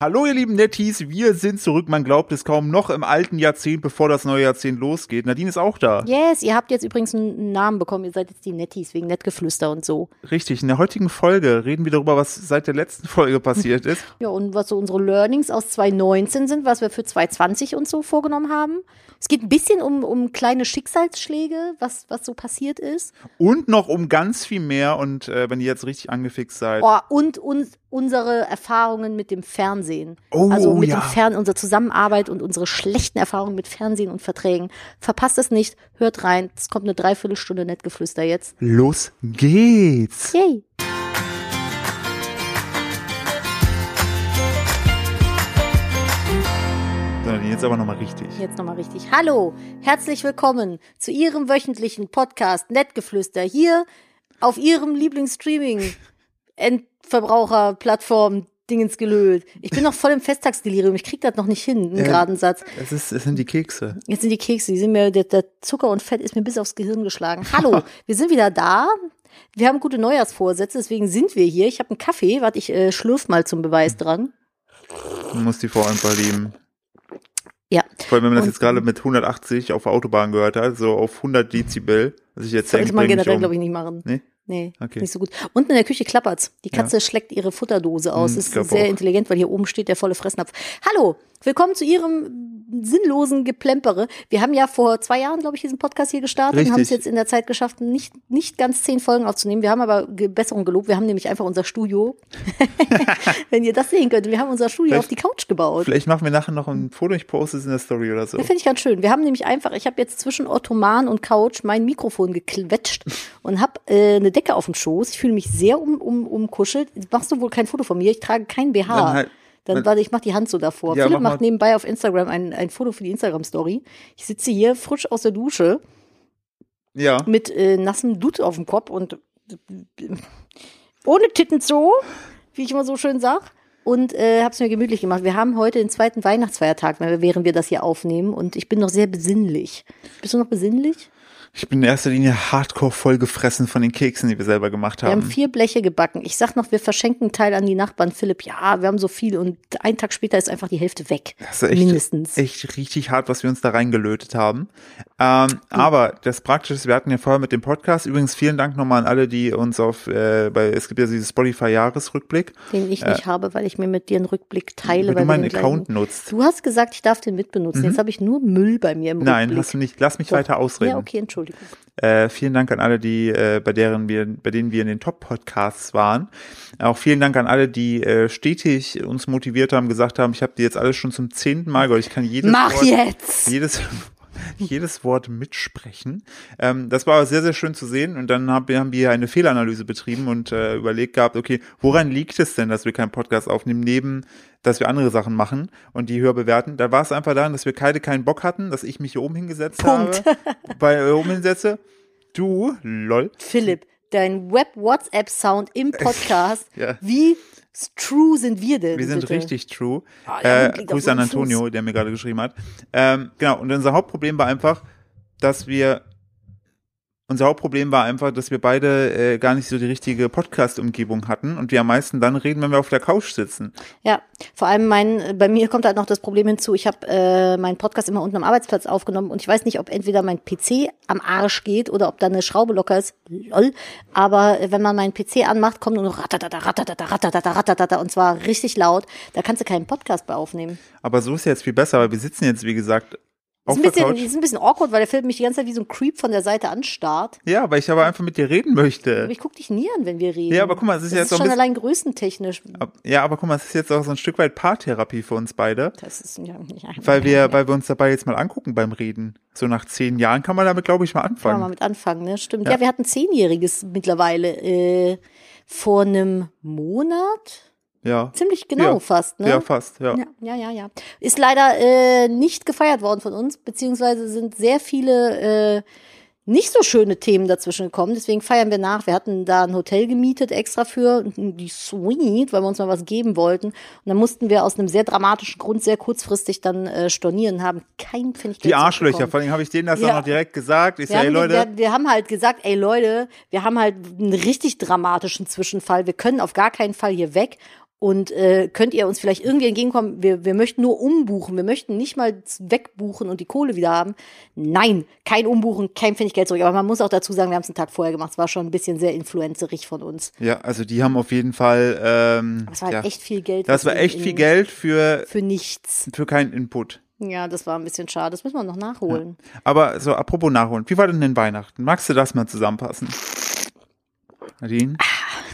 Hallo ihr lieben Netties, wir sind zurück, man glaubt es kaum, noch im alten Jahrzehnt, bevor das neue Jahrzehnt losgeht. Nadine ist auch da. Yes, ihr habt jetzt übrigens einen Namen bekommen, ihr seid jetzt die Netties wegen Nettgeflüster und so. Richtig, in der heutigen Folge reden wir darüber, was seit der letzten Folge passiert ist. Ja, und was so unsere Learnings aus 2019 sind, was wir für 2020 uns so vorgenommen haben. Es geht ein bisschen um, um kleine Schicksalsschläge, was, was so passiert ist. Und noch um ganz viel mehr und äh, wenn ihr jetzt richtig angefixt seid. Oh, und uns unsere Erfahrungen mit dem Fernsehen. Oh, also mit ja. dem Fern unsere Zusammenarbeit und unsere schlechten Erfahrungen mit Fernsehen und Verträgen. Verpasst es nicht, hört rein. Es kommt eine Dreiviertelstunde Nettgeflüster jetzt. Los geht's. Yay! Jetzt aber nochmal richtig. Jetzt nochmal richtig. Hallo, herzlich willkommen zu Ihrem wöchentlichen Podcast Nettgeflüster hier auf Ihrem Lieblingsstreaming Endverbraucherplattform Dingens gelöt. Ich bin noch voll im Festtagsdelirium. Ich krieg das noch nicht hin, einen Ja. geraden Satz. Es, ist, es sind die Kekse. Jetzt sind die Kekse, die sind mir, der, der Zucker und Fett ist mir bis aufs Gehirn geschlagen. Hallo, wir sind wieder da. Wir haben gute Neujahrsvorsätze, deswegen sind wir hier. Ich habe einen Kaffee, warte, ich äh, schlürf mal zum Beweis dran. Man muss die Frau einfach lieben. Ja, Vor allem, wenn man das Und- jetzt gerade mit 180 auf der Autobahn gehört hat, so auf 100 Dezibel. Was ich jetzt sollte denke, man generell, um. glaube ich, nicht machen. Nee? Nee, Okay. nicht so gut. Unten in der Küche klappert's. Die Katze schleckt ihre Futterdose aus. Hm, Das ist sehr auch. intelligent, weil hier oben steht der volle Fressnapf. Hallo, willkommen zu Ihrem sinnlosen Geplempere. Wir haben ja vor zwei Jahren, glaube ich, diesen Podcast hier gestartet und haben es Richtig. jetzt in der Zeit geschafft, nicht, nicht ganz zehn Folgen aufzunehmen. Wir haben aber Besserung gelobt. Wir haben nämlich einfach unser Studio, wenn ihr das sehen könnt, wir haben unser Studio Vielleicht- auf die Couch gebaut. Vielleicht machen wir nachher noch ein Foto, ich poste es in der Story oder so. Das finde ich ganz schön. Wir haben nämlich einfach, ich habe jetzt zwischen Ottoman und Couch mein Mikrofon gequetscht und habe äh, eine Decke auf dem Schoß. Ich fühle mich sehr um, um, umkuschelt. Machst du wohl kein Foto von mir? Ich trage kein BH. Dann halt- Dann warte, ich mache die Hand so davor. Ja, Philipp mach macht nebenbei auf Instagram ein, ein Foto für die Instagram-Story. Ich sitze hier frisch aus der Dusche Ja. mit äh, nassem Dutt auf dem Kopf und ohne Tittenzoo, wie ich immer so schön sag. Und äh, habe es mir gemütlich gemacht. Wir haben heute den zweiten Weihnachtsfeiertag, während wir das hier aufnehmen. Und ich bin noch sehr besinnlich. Bist du noch besinnlich? Ich bin in erster Linie hardcore vollgefressen von den Keksen, die wir selber gemacht Wir haben haben. vier Bleche gebacken. Ich sag noch, wir verschenken einen Teil an die Nachbarn. Philipp, ja, wir haben so viel. Und einen Tag später ist einfach die Hälfte weg. Das ist echt, Mindestens. echt richtig hart, was wir uns da reingelötet haben. Ähm, aber das Praktische ist, wir hatten ja vorher mit dem Podcast, übrigens vielen Dank nochmal an alle, die uns auf, äh, bei, es gibt ja dieses Spotify-Jahresrückblick, Den ich nicht habe, weil ich mir mit dir einen Rückblick teile. wenn weil du meinen Account nutzt. Du hast gesagt, ich darf den mitbenutzen. Jetzt habe ich nur Müll bei mir im Nein, Rückblick. hast du nicht. Lass mich Doch. weiter ausreden. Ja, okay, Entschuldigung. Äh, vielen Dank an alle, die äh, bei deren wir, bei denen wir in den Top-Podcasts waren. Auch vielen Dank an alle, die äh, stetig uns motiviert haben, gesagt haben, ich habe die jetzt alles schon zum zehnten Mal gehört. Ich kann jedes Mach Wort, jetzt! jedes jedes Wort mitsprechen. Ähm, das war aber sehr, sehr schön zu sehen. Und dann hab, haben wir eine Fehlanalyse betrieben und äh, überlegt gehabt, okay, woran liegt es denn, dass wir keinen Podcast aufnehmen, neben, dass wir andere Sachen machen und die höher bewerten? Da war es einfach daran, dass wir beide keinen Bock hatten, dass ich mich hier oben hingesetzt Punkt. habe, bei äh, oben hinsetze. Du, lol. Philipp, dein Web-WhatsApp-Sound im Podcast. Ja. Wie true sind wir denn? Wir sind bitte? richtig true. Ja, äh, Grüße an meinem Fuß. Antonio, der mir gerade geschrieben hat. Ähm, genau, und unser Hauptproblem war einfach, dass wir unser Hauptproblem war einfach, dass wir beide äh, gar nicht so die richtige Podcast-Umgebung hatten und wir am meisten dann reden, wenn wir auf der Couch sitzen. Ja, vor allem mein, bei mir kommt halt noch das Problem hinzu, ich habe äh, meinen Podcast immer unten am Arbeitsplatz aufgenommen und ich weiß nicht, ob entweder mein PC am Arsch geht oder ob da eine Schraube locker ist, lol, aber äh, wenn man meinen PC anmacht, kommt nur noch ratatata, ratatata, ratatata, ratatata und zwar richtig laut, da kannst du keinen Podcast bei aufnehmen. Aber so ist ja jetzt viel besser, weil wir sitzen jetzt, wie gesagt, auf Ist ein, bisschen, Couch. ist ein bisschen awkward, weil der Philipp mich die ganze Zeit wie so ein Creep von der Seite anstarrt. Ja, weil ich aber einfach mit dir reden möchte. Aber ich guck dich nie an, wenn wir reden. Ja, aber guck mal, es ist das jetzt ist ein schon bisschen- allein größentechnisch. Ja, aber guck mal, es ist jetzt auch so ein Stück weit Paartherapie für uns beide. Das ist ja, ja Weil wir, weil wir uns dabei jetzt mal angucken beim Reden. So nach zehn Jahren kann man damit, glaube ich, mal Kann man anfangen. mal mit anfangen, ne? Stimmt. Ja. Ja, wir hatten Zehnjähriges mittlerweile äh, vor einem Monat. Ja. Ziemlich genau Ja. fast, ne? Ja, fast, ja. Ja, ja, ja, ja. Ist leider äh, nicht gefeiert worden von uns, beziehungsweise sind sehr viele äh, nicht so schöne Themen dazwischen gekommen. Deswegen feiern wir nach. Wir hatten da ein Hotel gemietet extra für die Suite, weil wir uns mal was geben wollten. Und dann mussten wir aus einem sehr dramatischen Grund sehr kurzfristig dann äh, stornieren haben kein Pfennig Die Arschlöcher, vor allem habe ich denen das Ja. dann noch direkt gesagt. Ich Wir sage, haben, Leute, wir, wir haben halt gesagt, ey Leute, wir haben halt einen richtig dramatischen Zwischenfall. Wir können auf gar keinen Fall hier weg. Und äh, könnt ihr uns vielleicht irgendwie entgegenkommen? Wir, wir möchten nur umbuchen. Wir möchten nicht mal wegbuchen und die Kohle wieder haben. Nein, kein Umbuchen, kein Pfennig zurück. Aber man muss auch dazu sagen, wir haben es einen Tag vorher gemacht. Es war schon ein bisschen sehr influencerig von uns. Ja, also die haben auf jeden Fall. Ähm, Das war ja, echt viel Geld. das war echt in- viel Geld für, Für nichts. für keinen Input. Ja, das war ein bisschen schade. Das müssen wir noch nachholen. Aber so, apropos nachholen. Wie war denn denn Weihnachten? Magst du das mal zusammenfassen? Nadine?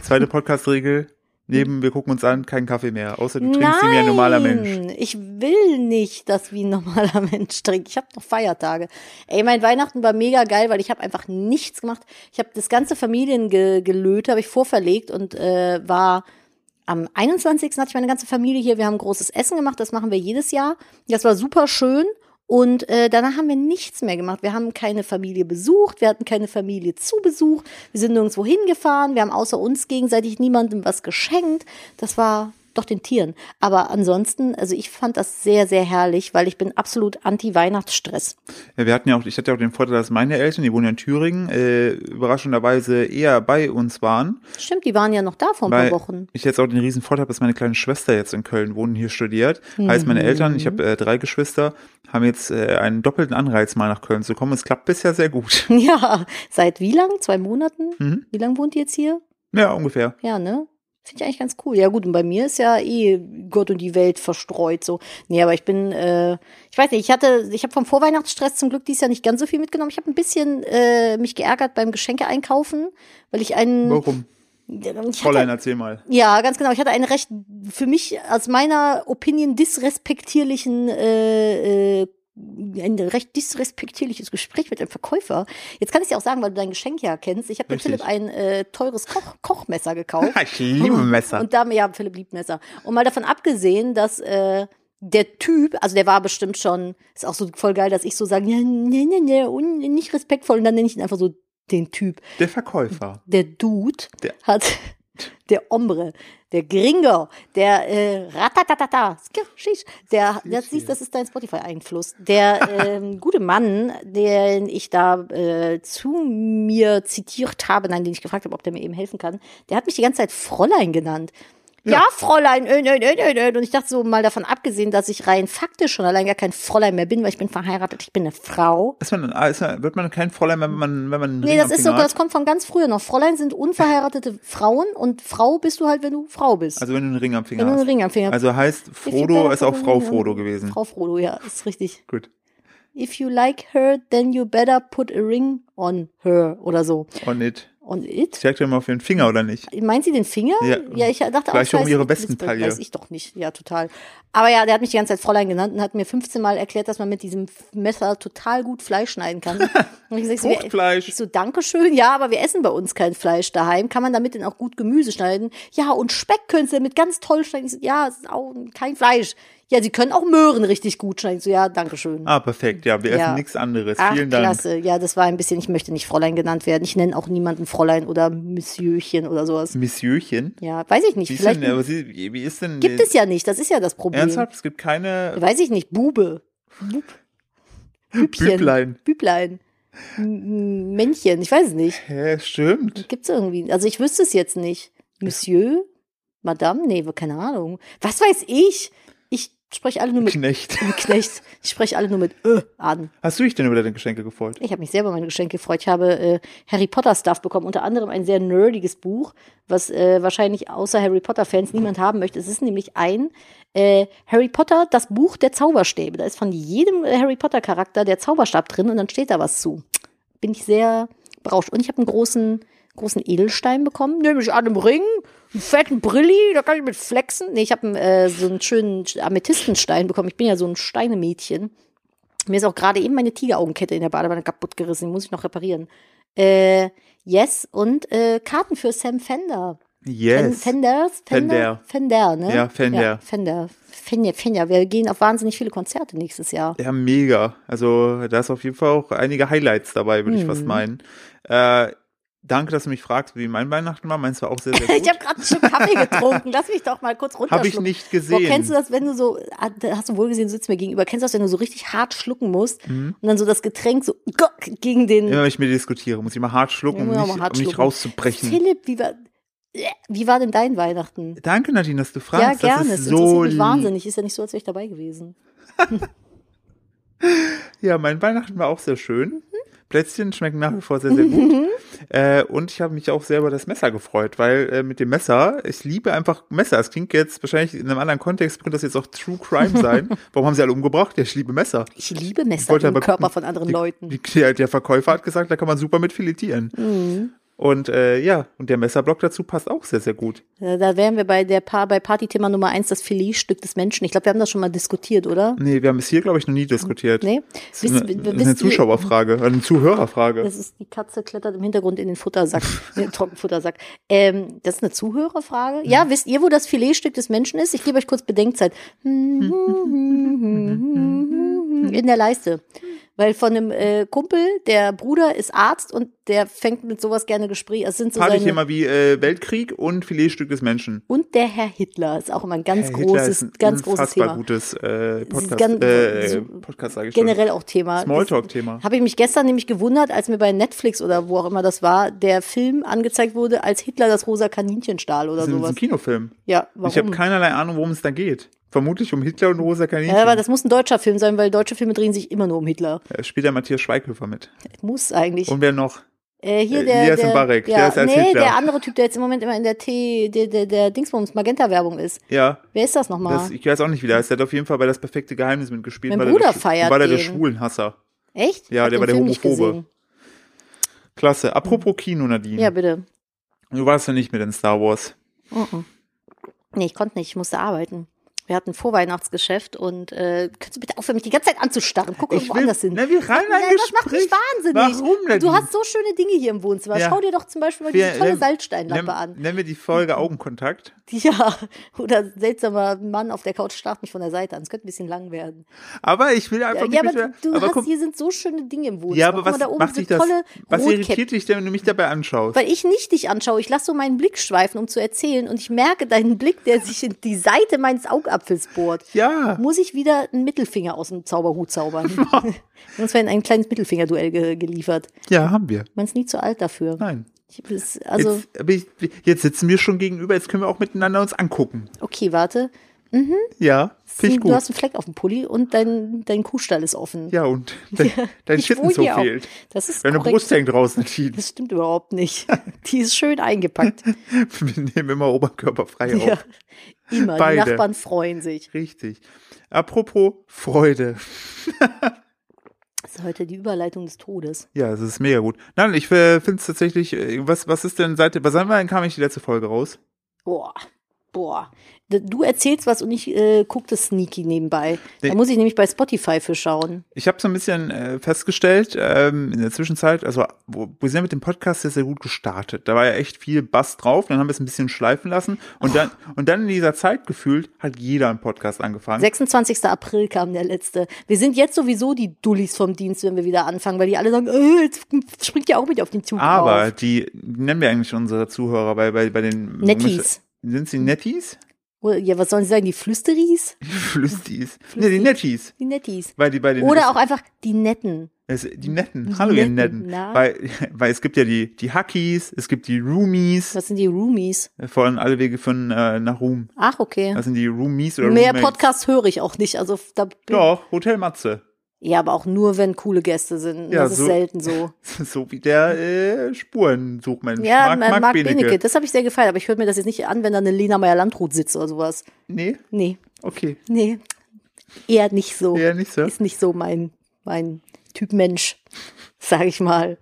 Zweite Podcast-Regel. Neben, wir gucken uns an, kein Kaffee mehr. Außer du trinkst ihn wie ein normaler Mensch. Ich will nicht, dass wie ein normaler Mensch trinkt. Ich habe noch Feiertage. Ey, mein Weihnachten war mega geil, weil ich habe einfach nichts gemacht. Ich habe das ganze Familiengelöte habe ich vorverlegt und äh, war am 21. hatte ich meine ganze Familie hier. Wir haben großes Essen gemacht. Das machen wir jedes Jahr. Das war super schön. Und äh, danach haben wir nichts mehr gemacht. Wir haben keine Familie besucht, wir hatten keine Familie zu Besuch, wir sind nirgendwo hingefahren, wir haben außer uns gegenseitig niemandem was geschenkt. Das war doch den Tieren. Aber ansonsten, also ich fand das sehr, sehr herrlich, weil ich bin absolut anti-Weihnachtsstress. Ja, wir hatten ja auch, ich hatte ja auch den Vorteil, dass meine Eltern, die wohnen ja in Thüringen, äh, überraschenderweise eher bei uns waren. Stimmt, die waren ja noch da vor ein paar Wochen. ich jetzt auch den riesen Vorteil dass meine kleine Schwester jetzt in Köln wohnt und hier studiert. Heißt, meine Eltern, ich habe äh, drei Geschwister, haben jetzt äh, einen doppelten Anreiz, mal nach Köln zu kommen. Es klappt bisher sehr gut. Ja, seit wie lang? Zwei Monaten? Mhm. Wie lange wohnt ihr jetzt hier? Ja, ungefähr. Ja, ne? Finde ich eigentlich ganz cool. Ja, gut, und bei mir ist ja eh Gott und die Welt verstreut so. Nee, aber ich bin, äh, ich weiß nicht, ich hatte, ich habe vom Vorweihnachtsstress zum Glück dieses Jahr nicht ganz so viel mitgenommen. Ich habe ein bisschen äh, mich geärgert beim Geschenke einkaufen, weil ich einen. Warum? Ich Fräulein, erzähl mal. ja, ganz genau. Ich hatte einen recht, für mich aus meiner Opinion disrespektierlichen, äh, äh, ein recht disrespektierliches Gespräch mit einem Verkäufer. Jetzt kann ich dir auch sagen, weil du dein Geschenk ja kennst. Ich habe dem. Philipp ein äh, teures Koch Kochmesser gekauft. Ich liebe Messer. Und da, ja, Philipp liebt Messer. Und mal davon abgesehen, dass äh, der Typ, also der war bestimmt schon, ist auch so voll geil, dass ich so sage, ja, nee, nee, nee, nicht respektvoll. Und dann nenne ich ihn einfach so den Typ. Der Verkäufer. Der Dude Der- hat, der Hombre, der Gringo, der äh, Ratatatata, der, das, siehst, das ist dein Spotify-Einfluss. Der ähm, gute Mann, den ich da äh, zu mir zitiert habe, nein, den ich gefragt habe, ob der mir eben helfen kann, der hat mich die ganze Zeit Fräulein genannt. Ja, Fräulein, äh, äh, äh, äh, und ich dachte so mal davon abgesehen, dass ich rein faktisch schon allein gar kein Fräulein mehr bin, weil ich bin verheiratet, ich bin eine Frau. Ist man, ist man, wird man kein Fräulein, wenn man, wenn man Nee, das ist so, das kommt von ganz früher noch. Fräulein sind unverheiratete Frauen und Frau bist du halt, wenn du Frau bist. Also wenn du einen Ring am Finger wenn du einen hast. Ring am Finger Also heißt, Frodo ist auch Frau on- Frodo gewesen. Frau Frodo, ja, ist richtig. Gut. If you like her, then you better put a ring on her oder so. Und nicht. Und it? Zeigt dir mal auf den Finger, oder nicht? Meint sie den Finger? Ja. ich dachte auch, Vielleicht das um ihre Westentaille. Das weiß ich doch nicht. Ja, total. Aber ja, der hat mich die ganze Zeit Fräulein genannt und hat mir 15 Mal erklärt, dass man mit diesem Messer total gut Fleisch schneiden kann. Und ich, sag so, wir- Fruchtfleisch. ich so, Dankeschön, ja, aber wir essen bei uns kein Fleisch daheim. Kann man damit denn auch gut Gemüse schneiden? Ja, und Speck können sie damit ganz toll schneiden. Ich so, ja, es ist auch kein Fleisch. Ja, sie können auch Möhren richtig gut schneiden. Ich so, ja, Dankeschön. Ah, perfekt. Ja, wir Ja. essen nichts anderes. Ach, Vielen Dank. klasse. Ja, das war ein bisschen, ich möchte nicht Fräulein genannt werden. Ich nenne auch niemanden Fräulein oder Monsieurchen oder sowas. Monsieurchen. Ja, weiß ich nicht. Wie ist, Vielleicht denn, aber sie, wie ist denn gibt es ja nicht. Das ist ja das Problem. ernsthaft? Es gibt keine Weiß ich nicht. Bube. Bub. Bübchen. Büblein. Büblein. Männchen. Ich weiß es nicht. Hä, stimmt. Gibt's irgendwie. Also ich wüsste es jetzt nicht. Monsieur? Madame? Nee, keine Ahnung. Was weiß ich? Ich spreche alle nur mit Knecht. Knecht. Ich spreche alle nur mit Ö an. Hast du dich denn über deine Geschenke gefreut? Ich habe mich selber meine Geschenke gefreut. Ich habe äh, Harry Potter Stuff bekommen, unter anderem ein sehr nerdiges Buch, was äh, wahrscheinlich außer Harry Potter Fans niemand haben möchte. Es ist nämlich ein äh, Harry Potter, das Buch der Zauberstäbe. Da ist von jedem äh, Harry Potter Charakter der Zauberstab drin und dann steht da was zu. Bin ich sehr berauscht. Und ich habe einen großen großen Edelstein bekommen, nämlich an einem Ring, einen fetten Brilli, da kann ich mit flexen. Nee, ich habe äh, so einen schönen Amethystenstein bekommen. Ich bin ja so ein Steinemädchen. Mir ist auch gerade eben meine Tigeraugenkette in der Badewanne kaputt gerissen. Die muss ich noch reparieren. Äh, yes, und äh, Karten für Sam Fender. Yes. Fenders? Fender. Fender, ne? Ja, Fender. Ja, Fender. Fender, Fender. Wir gehen auf wahnsinnig viele Konzerte nächstes Jahr. Ja, mega. Also da ist auf jeden Fall auch einige Highlights dabei, würde ich Mhm. fast meinen. Äh, danke, dass du mich fragst, wie mein Weihnachten war. Meins war auch sehr, sehr gut. Ich habe gerade einen Schluck Kaffee getrunken. Lass mich doch mal kurz Habe ich nicht Boah, gesehen. kennst du das, wenn du so, ah, hast du wohl gesehen, du sitzt mir gegenüber, kennst du das, wenn du so richtig hart schlucken musst und dann so das Getränk so gegen den Immer wenn ich mir diskutiere, muss ich mal hart schlucken, um Ja, nicht, hart um nicht rauszubrechen. Philipp, wie war, Wie war denn dein Weihnachten? Danke, Nadine, dass du Ja, fragst. gerne. Das ist so mich wahnsinnig. Ist ja nicht so, als wäre ich dabei gewesen. Ja, mein Weihnachten war auch sehr schön. Plätzchen schmecken nach wie vor sehr, sehr gut. äh, und ich habe mich auch sehr über das Messer gefreut, weil äh, mit dem Messer, ich liebe einfach Messer. Es klingt jetzt wahrscheinlich in einem anderen Kontext, könnte das jetzt auch True Crime sein. Warum haben sie alle umgebracht? Ja, ich liebe Messer. Ich liebe Messer wollte im aber Körper von anderen die, Leuten. Die, der, der Verkäufer hat gesagt, da kann man super mit filetieren. Mhm. Und äh, ja, und der Messerblock dazu passt auch sehr, sehr gut. Da wären wir bei der pa bei Partythema Nummer eins, das Filetstück des Menschen. Ich glaube, wir haben das schon mal diskutiert, oder? Nee, wir haben es hier, glaube ich, noch nie diskutiert. Nee? Das ist eine, das ist eine Zuschauerfrage, eine Zuhörerfrage. Das ist die Katze klettert im Hintergrund in den Futtersack, in den Trockenfuttersack. Ähm, das ist eine Zuhörerfrage. Mhm. Ja, wisst ihr, wo das Filetstück des Menschen ist? Ich gebe euch kurz Bedenkzeit. In der Leiste. Weil von einem äh, Kumpel, der Bruder ist Arzt und der fängt mit sowas gerne Gespräche. Es sind so seine, Partythema wie äh, Weltkrieg und Filetstück des Menschen. und der Herr Hitler ist auch immer ein ganz Herr großes, ein ganz großes Thema. gutes äh, Podcast, ganz- äh, Podcast sage ich schon. Generell auch Thema. Smalltalk-Thema. Habe ich mich gestern nämlich gewundert, als mir bei Netflix oder wo auch immer das war, der Film angezeigt wurde, als Hitler das rosa Kaninchen stahl oder Das ein, das ist sowas. ein Kinofilm. Ja, warum? Ich habe keinerlei Ahnung, worum es da geht. Vermutlich um Hitler und rosa Kaninchen. ja, aber das muss ein deutscher Film sein, weil deutsche Filme drehen sich immer nur um Hitler. Äh, spielt der Matthias Schweighöfer mit. Muss eigentlich. Und wer noch? äh, hier äh, der, Elias der, Mbarek, ja, der ist als nee, Hitler. der andere Typ, der jetzt im Moment immer in der T, der, der, der Dingsbums Magenta-Werbung ist. Ja, Wer ist das nochmal? das, ich weiß auch nicht, wie der heißt. Der hat auf jeden Fall bei Das perfekte Geheimnis mitgespielt. Mein war Bruder der, feiert War der der. Schwulenhasser. Echt? Ja, der war der Film Homophobe. Klasse. Apropos Kino, Nadine. Ja, bitte. Du warst ja nicht mit in Star Wars. Mhm. Nee, ich konnte nicht, ich musste arbeiten. Wir hatten Vorweihnachtsgeschäft und äh, kannst du bitte aufhören, mich die ganze Zeit anzustarren? Guck irgendwo anders hin. Na, wir rein ein Nein, das macht mich wahnsinnig. Warum denn? Du hast so schöne Dinge hier im Wohnzimmer. Ja. Schau dir doch zum Beispiel mal diese tolle nenn- Salzsteinlampe nenn, an. Nennen wir die Folge Augenkontakt. Ja, oder seltsamer Mann auf der Couch starrt mich von der Seite an. Es könnte ein bisschen lang werden. Aber ich will einfach Ja, nicht aber mit, du aber hast, guck, hier sind so schöne Dinge im Wohnzimmer. Ja, aber was da oben macht dich das? Was irritiert dich denn, wenn du mich dabei anschaust? Weil ich nicht dich anschaue. Ich lasse so meinen Blick schweifen, um zu erzählen. Und ich merke deinen Blick, der sich in die Seite meines Augapfels bohrt. Ja. Muss ich wieder einen Mittelfinger aus dem Zauberhut zaubern. Uns werden ein kleines Mittelfingerduell ge geliefert. Ja, haben wir. Man ist nie zu alt dafür. Nein. Bis- also, jetzt, jetzt sitzen wir schon gegenüber, jetzt können wir auch miteinander uns angucken. okay, warte. Ja, finde ich Du gut. hast einen Fleck auf dem Pulli und dein, dein Kuhstall ist offen. Ja, und dein, dein Schitten so fehlt. Das ist Deine korrekt. Brust hängt Nadine. Das stimmt überhaupt nicht. Die ist schön eingepackt. Wir nehmen immer oberkörperfrei Ja, auf. immer. Beide. Die Nachbarn freuen sich. Richtig. Apropos Freude. Das ist heute die Überleitung des Todes. Ja, das ist mega gut. Nein, ich äh, finde es tatsächlich, äh, was, was ist denn seit, was haben wir, kam ich die letzte Folge raus? Boah, boah. Du erzählst was und ich äh, gucke das sneaky nebenbei. Da muss ich nämlich bei Spotify für schauen. Ich habe so ein bisschen äh, festgestellt, ähm, in der Zwischenzeit, also wo, wir sind ja mit dem Podcast sehr, sehr gut gestartet. Da war ja echt viel Bass drauf, dann haben wir es ein bisschen schleifen lassen und dann, und dann in dieser Zeit gefühlt hat jeder einen Podcast angefangen. 26. April kam der letzte. Wir sind jetzt sowieso die Dullis vom Dienst, wenn wir wieder anfangen, weil die alle sagen, äh, jetzt springt ja auch mit auf den Zug Aber auf. die nennen wir eigentlich unsere Zuhörer bei, bei, bei den Netties. Sind sie Netties? Ja, was sollen sie sagen? Die Flüsteris? Flüstis. Ne, die Netties. Die Nettis. Weil die bei den Oder auch einfach die Netten. Es, die Netten. Die Hallo, ihr Netten, Netten. na? Weil, weil es gibt ja die, die Hackies, es gibt die Roomies, Was sind die Roomies? von alle Wege von äh, nach Ruhm. Ach, okay. Das sind die Roomies oder Mehr Roommates. Podcasts höre ich auch nicht. Also da Doch, Hotel Matze. Ja, aber auch nur, wenn coole Gäste sind. Ja, das ist so- selten so. So wie der äh, Spurensuchmensch. Ja, Marc, Marc, Benecke. Benecke. Das habe ich sehr gefeiert, aber ich höre mir das jetzt nicht an, wenn da eine Lena Meyer-Landrut sitzt oder sowas. Nee? Nee, Okay. nee. Eher nicht so. Eher nicht so. Ist nicht so mein, mein Typ Mensch, sag ich mal.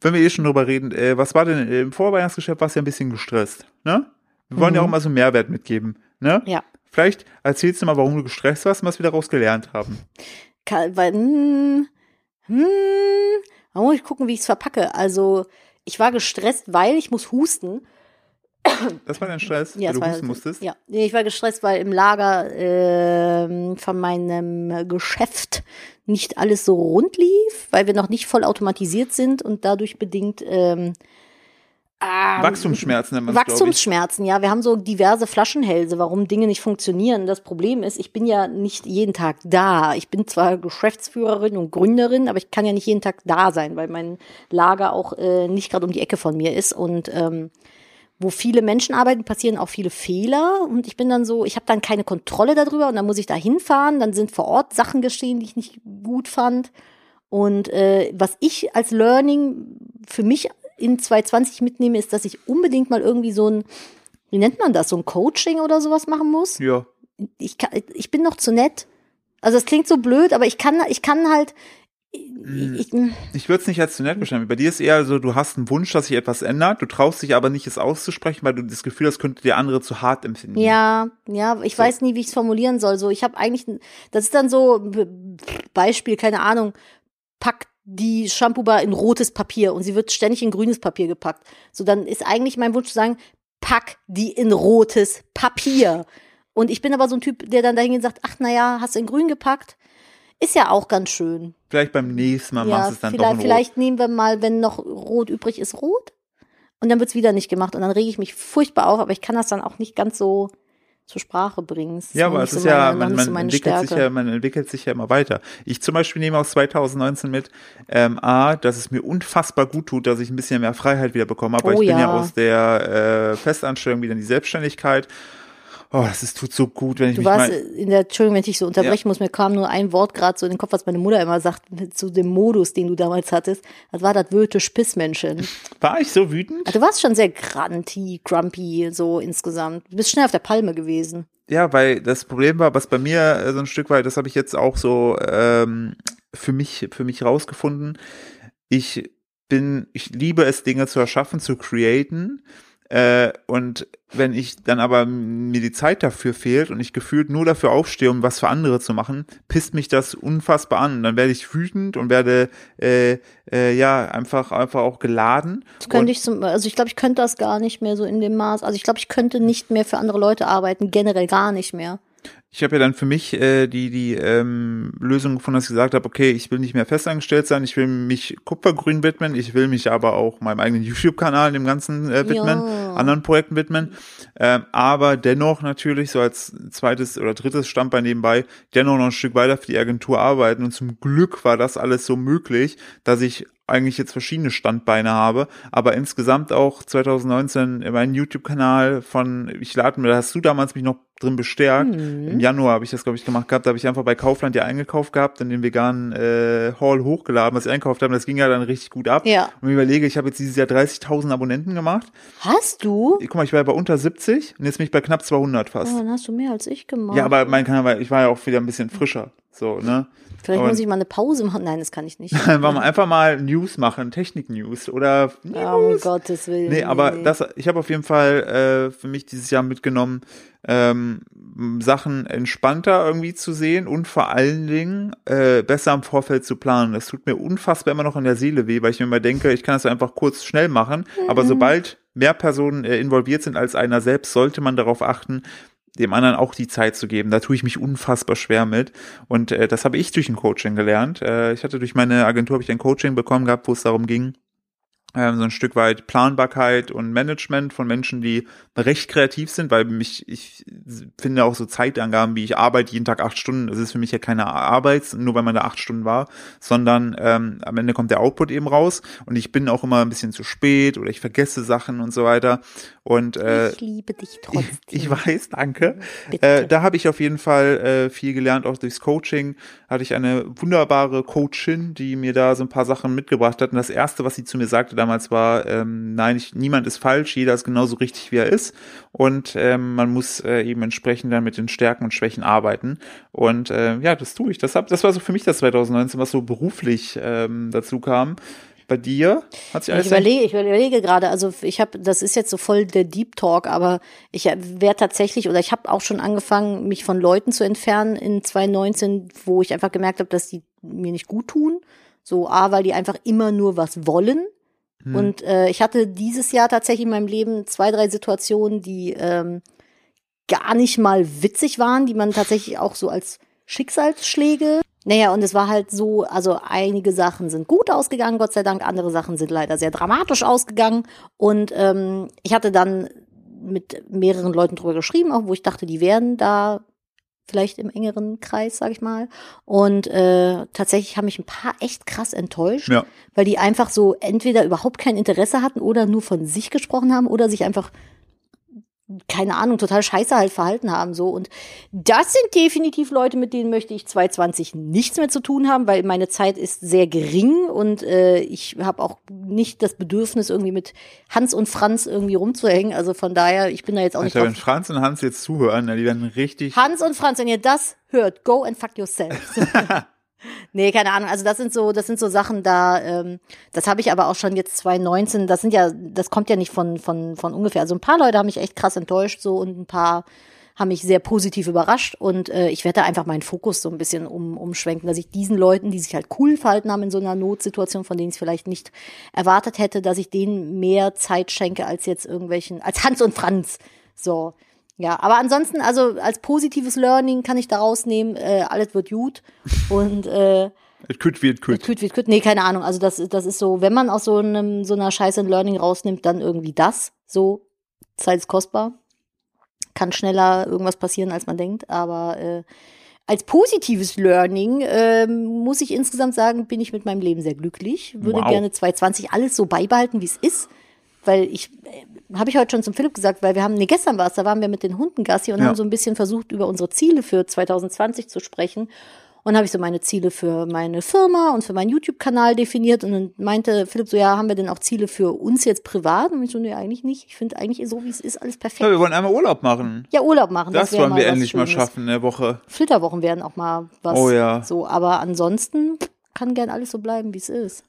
Wenn wir eh schon drüber reden, äh, was war denn äh, im Vorweihnachtsgeschäft, warst du ja ein bisschen gestresst, ne? Wir wollen ja auch mal so einen Mehrwert mitgeben, ne? Mhm. Ja. Vielleicht erzählst du mal, warum du gestresst warst und was wir daraus gelernt haben. Ka- Weil, hm, hm, da muss ich gucken, wie ich es verpacke. Also, ich war gestresst, weil ich muss husten. Das war dein Stress, Ja, weil du husten musstest? Ja, ich war gestresst, weil im Lager ähm, von meinem Geschäft nicht alles so rund lief, weil wir noch nicht voll automatisiert sind und dadurch bedingt ähm, ähm, Wachstumsschmerzen nennt man. Wachstumsschmerzen, ja. Wir haben so diverse Flaschenhälse, warum Dinge nicht funktionieren. Das Problem ist, ich bin ja nicht jeden Tag da. Ich bin zwar Geschäftsführerin und Gründerin, aber ich kann ja nicht jeden Tag da sein, weil mein Lager auch äh, nicht gerade um die Ecke von mir ist. Und ähm, wo viele Menschen arbeiten, passieren auch viele Fehler und ich bin dann so, ich habe dann keine Kontrolle darüber und dann muss ich da hinfahren, dann sind vor Ort Sachen geschehen, die ich nicht gut fand. Und äh, was ich als Learning für mich in 2020 mitnehme, ist, dass ich unbedingt mal irgendwie so ein, wie nennt man das, so ein Coaching oder sowas machen muss. Ja. Ich, kann, ich bin noch zu nett. Also es klingt so blöd, aber ich kann, ich kann halt, ich, Ich würde es nicht als zu nett beschreiben. Bei dir ist eher so, du hast einen Wunsch, dass sich etwas ändert, du traust dich aber nicht, es auszusprechen, weil du das Gefühl hast, könnte der andere zu hart empfinden. Ja, ja, ich So. weiß nie, wie ich es formulieren soll. So, ich habe eigentlich, das ist dann so Beispiel, keine Ahnung, packt die Shampoo-Bar in rotes Papier und sie wird ständig in grünes Papier gepackt. So, dann ist eigentlich mein Wunsch zu sagen, pack die in rotes Papier. Und ich bin aber so ein Typ, der dann dahin sagt, ach naja, hast du in grün gepackt? Ist ja auch ganz schön. Vielleicht beim nächsten Mal ja, machst du es dann vielleicht, doch in Rot. vielleicht nehmen wir mal, wenn noch rot übrig ist, rot. Und dann wird's wieder nicht gemacht. Und dann rege ich mich furchtbar auf, aber ich kann das dann auch nicht ganz so zur Sprache bringen. Das Ja, aber es ist ja, meine- noch man, man entwickelt sich ja, man entwickelt sich ja immer weiter. Ich zum Beispiel nehme aus 2019 mit, ähm, A, dass es mir unfassbar gut tut, dass ich ein bisschen mehr Freiheit wieder bekommen habe, weil Oh ich bin ja ja. aus der äh, Festanstellung wieder in die Selbstständigkeit. Oh, das ist, tut so gut, wenn ich Du mich warst mal, in der, Entschuldigung, wenn ich dich so unterbrechen muss, mir kam nur ein Wort gerade so in den Kopf, was meine Mutter immer sagt, zu dem Modus, den du damals hattest. Das war das Wöte Spissmenschen. war ich so wütend? Also du warst schon sehr granty, grumpy, so insgesamt. Du bist schnell auf der Palme gewesen. Ja, weil das Problem war, was bei mir äh, so ein Stück weit, das habe ich jetzt auch so ähm, für mich für mich rausgefunden. Ich bin, ich liebe es, Dinge zu erschaffen, zu createn. Äh, und wenn ich dann aber mir die Zeit dafür fehlt und ich gefühlt nur dafür aufstehe, um was für andere zu machen, pisst mich das unfassbar an. Dann werde ich wütend und werde äh, äh, ja einfach einfach auch geladen. Das könnte und, ich zum, also ich glaube, ich könnte das gar nicht mehr so in dem Maß. Also ich glaube, ich könnte nicht mehr für andere Leute arbeiten, generell gar nicht mehr. Ich habe ja dann für mich äh, die die ähm, Lösung gefunden, dass ich gesagt habe, okay, ich will nicht mehr festangestellt sein, ich will mich Kupfergrün widmen, ich will mich aber auch meinem eigenen YouTube-Kanal dem Ganzen äh, widmen, Ja. anderen Projekten widmen, ähm, aber dennoch natürlich so als zweites oder drittes Standbein nebenbei dennoch noch ein Stück weiter für die Agentur arbeiten und zum Glück war das alles so möglich, dass ich eigentlich jetzt verschiedene Standbeine habe, aber insgesamt auch 2019 meinen YouTube-Kanal von, ich lade mir, da hast du damals mich noch drin bestärkt. Im Januar habe ich das, glaube ich, gemacht gehabt. Da habe ich einfach bei Kaufland ja eingekauft gehabt und den veganen äh, Haul hochgeladen, was ich einkauft habe. Das ging ja dann richtig gut ab. Ja. Und ich überlege, ich habe jetzt dieses Jahr 30.000 Abonnenten gemacht. Hast du? Guck mal, ich war ja bei unter 70 und jetzt bin ich bei knapp 200 fast. Oh, dann hast du mehr als ich gemacht. Ja, aber mein Kanal war, ich war ja auch wieder ein bisschen frischer. So, ne? Vielleicht Und- muss ich mal eine Pause machen. Nein, das kann ich nicht. Einfach mal, einfach mal News machen, Technik-News oder Oh, um Gottes Willen. Nee, aber nee. das, ich habe auf jeden Fall äh, für mich dieses Jahr mitgenommen, ähm, Sachen entspannter irgendwie zu sehen und vor allen Dingen äh, besser im Vorfeld zu planen. Das tut mir unfassbar immer noch in der Seele weh, weil ich mir immer denke, ich kann das einfach kurz schnell machen, aber sobald mehr Personen äh, involviert sind als einer selbst, sollte man darauf achten, dem anderen auch die Zeit zu geben. Da tue ich mich unfassbar schwer mit. Und äh, das habe ich durch ein Coaching gelernt. Äh, ich hatte durch meine Agentur habe ich ein Coaching bekommen gehabt, wo es darum ging, ähm, so ein Stück weit Planbarkeit und Management von Menschen, die recht kreativ sind, weil mich, ich finde auch so Zeitangaben, wie ich arbeite jeden Tag acht Stunden, das ist für mich ja keine Arbeit, nur weil man da acht Stunden war, sondern ähm, am Ende kommt der Output eben raus und ich bin auch immer ein bisschen zu spät oder ich vergesse Sachen und so weiter. Und äh, ich liebe dich trotzdem. ich weiß, danke. Äh, da habe ich auf jeden Fall äh, viel gelernt, auch durchs Coaching. Hatte ich eine wunderbare Coachin, die mir da so ein paar Sachen mitgebracht hat. Und das Erste, was sie zu mir sagte damals war, ähm, nein, ich, niemand ist falsch, jeder ist genauso richtig, wie er ist. Und ähm, man muss äh, eben entsprechend dann mit den Stärken und Schwächen arbeiten. Und äh, ja, das tue ich. Das, hab, das war so für mich das 2019, was so beruflich ähm, dazu kam. Bei dir hat sich alles Ich überlege, ich überlege gerade, also ich habe, das ist jetzt so voll der Deep Talk, aber ich wäre tatsächlich oder ich habe auch schon angefangen, mich von Leuten zu entfernen in 2019, wo ich einfach gemerkt habe, dass die mir nicht gut tun. So A, weil die einfach immer nur was wollen. Hm. Und äh, ich hatte dieses Jahr tatsächlich in meinem Leben zwei, drei Situationen, die ähm, gar nicht mal witzig waren, die man tatsächlich auch so als Schicksalsschläge. Naja, und es war halt so, also einige Sachen sind gut ausgegangen, Gott sei Dank, andere Sachen sind leider sehr dramatisch ausgegangen. Und ähm, ich hatte dann mit mehreren Leuten drüber geschrieben, auch wo ich dachte, die wären da vielleicht im engeren Kreis, sag ich mal. Und äh, tatsächlich haben mich ein paar echt krass enttäuscht, Ja. weil die einfach so entweder überhaupt kein Interesse hatten oder nur von sich gesprochen haben oder sich einfach keine Ahnung, total scheiße halt verhalten haben so und das sind definitiv Leute, mit denen möchte ich 2020 nichts mehr zu tun haben, weil meine Zeit ist sehr gering und äh, ich habe auch nicht das Bedürfnis irgendwie mit Hans und Franz irgendwie rumzuhängen, also von daher, ich bin da jetzt auch nicht Alter, wenn. Franz und Hans jetzt zuhören, die werden richtig. Hans und Franz, wenn ihr das hört, go and fuck yourself. nee, keine Ahnung. Also das sind so, das sind so Sachen da. Ähm, das habe ich aber auch schon jetzt 2019. Das sind ja, das kommt ja nicht von von von ungefähr. Also ein paar Leute haben mich echt krass enttäuscht so und ein paar haben mich sehr positiv überrascht und äh, ich werde da einfach meinen Fokus so ein bisschen um, umschwenken, dass ich diesen Leuten, die sich halt cool verhalten haben in so einer Notsituation, von denen ich vielleicht nicht erwartet hätte, dass ich denen mehr Zeit schenke als jetzt irgendwelchen, als Hans und Franz. So. Ja, aber ansonsten, also als positives Learning kann ich daraus nehmen, äh, alles wird gut und äh, Es kütt wird kütt. Küt wie Küt. Nee, keine Ahnung. Also das, das ist so, wenn man aus so einem so einer Scheiße ein Learning rausnimmt, dann irgendwie das. So, Zeit ist kostbar. Kann schneller irgendwas passieren, als man denkt. Aber äh, als positives Learning ähm, muss ich insgesamt sagen, bin ich mit meinem Leben sehr glücklich. Würde Wow. gerne 2020 alles so beibehalten, wie es ist. Weil ich, äh, habe ich heute schon zum Philipp gesagt, weil wir haben, nee, gestern war es, da waren wir mit den Hunden Gassi und Ja. haben so ein bisschen versucht, über unsere Ziele für 2020 zu sprechen. Und habe ich so meine Ziele für meine Firma und für meinen YouTube-Kanal definiert. Und dann meinte Philipp so, ja, haben wir denn auch Ziele für uns jetzt privat? Und ich so, nee, eigentlich nicht. Ich finde eigentlich so, wie es ist, alles Ja, perfekt. wir wollen einmal Urlaub machen. Ja, Urlaub machen. Das, wär wollen wir endlich mal schaffen in der Woche. Flitterwochen werden auch mal was. Oh ja. So, aber ansonsten kann gern alles so bleiben, wie es ist.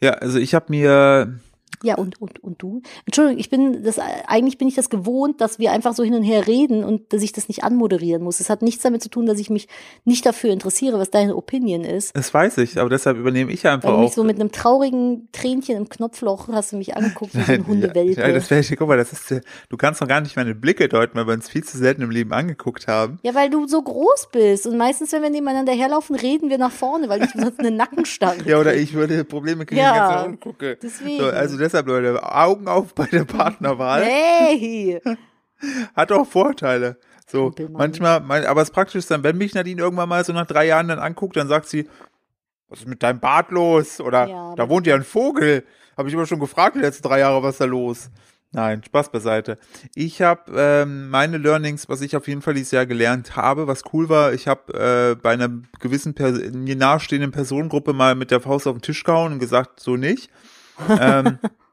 Ja, also ich habe mir Ja, und, und, und du? Entschuldigung, ich bin das, eigentlich bin ich das gewohnt, dass wir einfach so hin und her reden und dass ich das nicht anmoderieren muss. Es hat nichts damit zu tun, dass ich mich nicht dafür interessiere, was deine Opinion ist. Das weiß ich, aber deshalb übernehme ich einfach Weil du mich auch. so mit einem traurigen Tränchen im Knopfloch hast du mich angeguckt wie so ein Hundewelpe. Ja, das wäre guck mal, das ist, du kannst noch gar nicht meine Blicke deuten, weil wir uns viel zu selten im Leben angeguckt haben. Ja, weil du so groß bist. Und meistens, wenn wir nebeneinander herlaufen, reden wir nach vorne, weil ich sonst eine Nackenstarre Ja, oder ich würde Probleme kriegen, Ja, wenn ich ganz nach unten gucke. deswegen. So, also deshalb, Leute, Augen auf bei der Partnerwahl. Hey! Hat auch Vorteile. So, manchmal, mein, aber das Praktische ist dann, wenn mich Nadine irgendwann mal so nach drei Jahren dann anguckt, dann sagt sie, was ist mit deinem Bart los? Oder Ja, da wohnt ja ein Vogel. Habe ich aber schon gefragt die letzten drei Jahre, was ist da los? Nein, Spaß beiseite. Ich habe ähm, meine Learnings, was ich auf jeden Fall dieses Jahr gelernt habe, was cool war, ich habe äh, bei einer gewissen mir nahestehenden Personengruppe mal mit der Faust auf den Tisch gehauen und gesagt, so nicht. Ähm,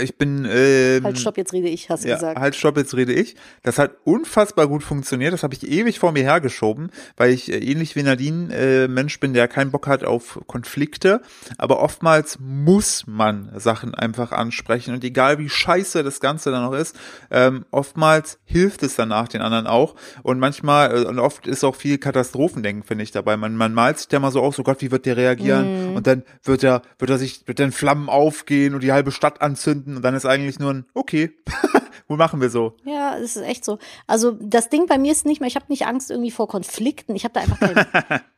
ich bin ähm, Halt, stopp, jetzt rede ich, hast du ja, gesagt. halt, stopp, jetzt rede ich. Das hat unfassbar gut funktioniert. Das habe ich ewig vor mir hergeschoben, weil ich äh, ähnlich wie Nadine äh, Mensch bin, der keinen Bock hat auf Konflikte. Aber oftmals muss man Sachen einfach ansprechen. Und egal wie scheiße das Ganze dann noch ist, ähm, oftmals hilft es danach den anderen auch. Und manchmal, äh, und oft ist auch viel Katastrophendenken, finde ich, dabei. Man, man malt sich da mal so aus, so Gott, wie wird der reagieren? Und dann wird er, wird er sich, wird dann Flammen aufgehen und die halbe Stadt anzünden und dann ist eigentlich nur ein, okay, wo machen wir so? Ja, es ist echt so. Also das Ding bei mir ist nicht mehr, ich habe nicht Angst irgendwie vor Konflikten. Ich habe da einfach keine.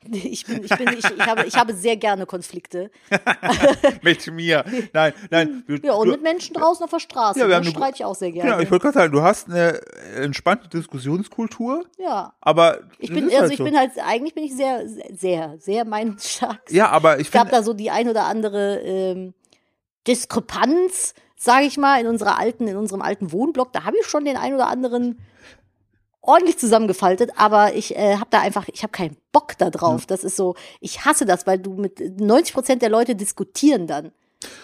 ich bin, ich bin, ich, ich habe, ich habe sehr gerne Konflikte. Mit mir. Nein, nein. Du, Ja, und du, mit Menschen draußen auf der Straße. Ja, wir haben streite ich auch sehr gerne. genau, ich wollte gerade sagen, du hast eine entspannte Diskussionskultur, ja. aber Ich bin, also halt ich so. bin halt, eigentlich bin ich sehr, sehr, sehr meinungsstark. ja, aber ich Es gab finde, da so die ein oder andere ähm, Diskrepanz, sage ich mal, in unserer alten, in unserem alten Wohnblock. Da habe ich schon den ein oder anderen ordentlich zusammengefaltet, aber ich äh, habe da einfach, ich habe keinen Bock da drauf. Das ist so, ich hasse das, weil du mit 90 Prozent der Leute diskutieren dann.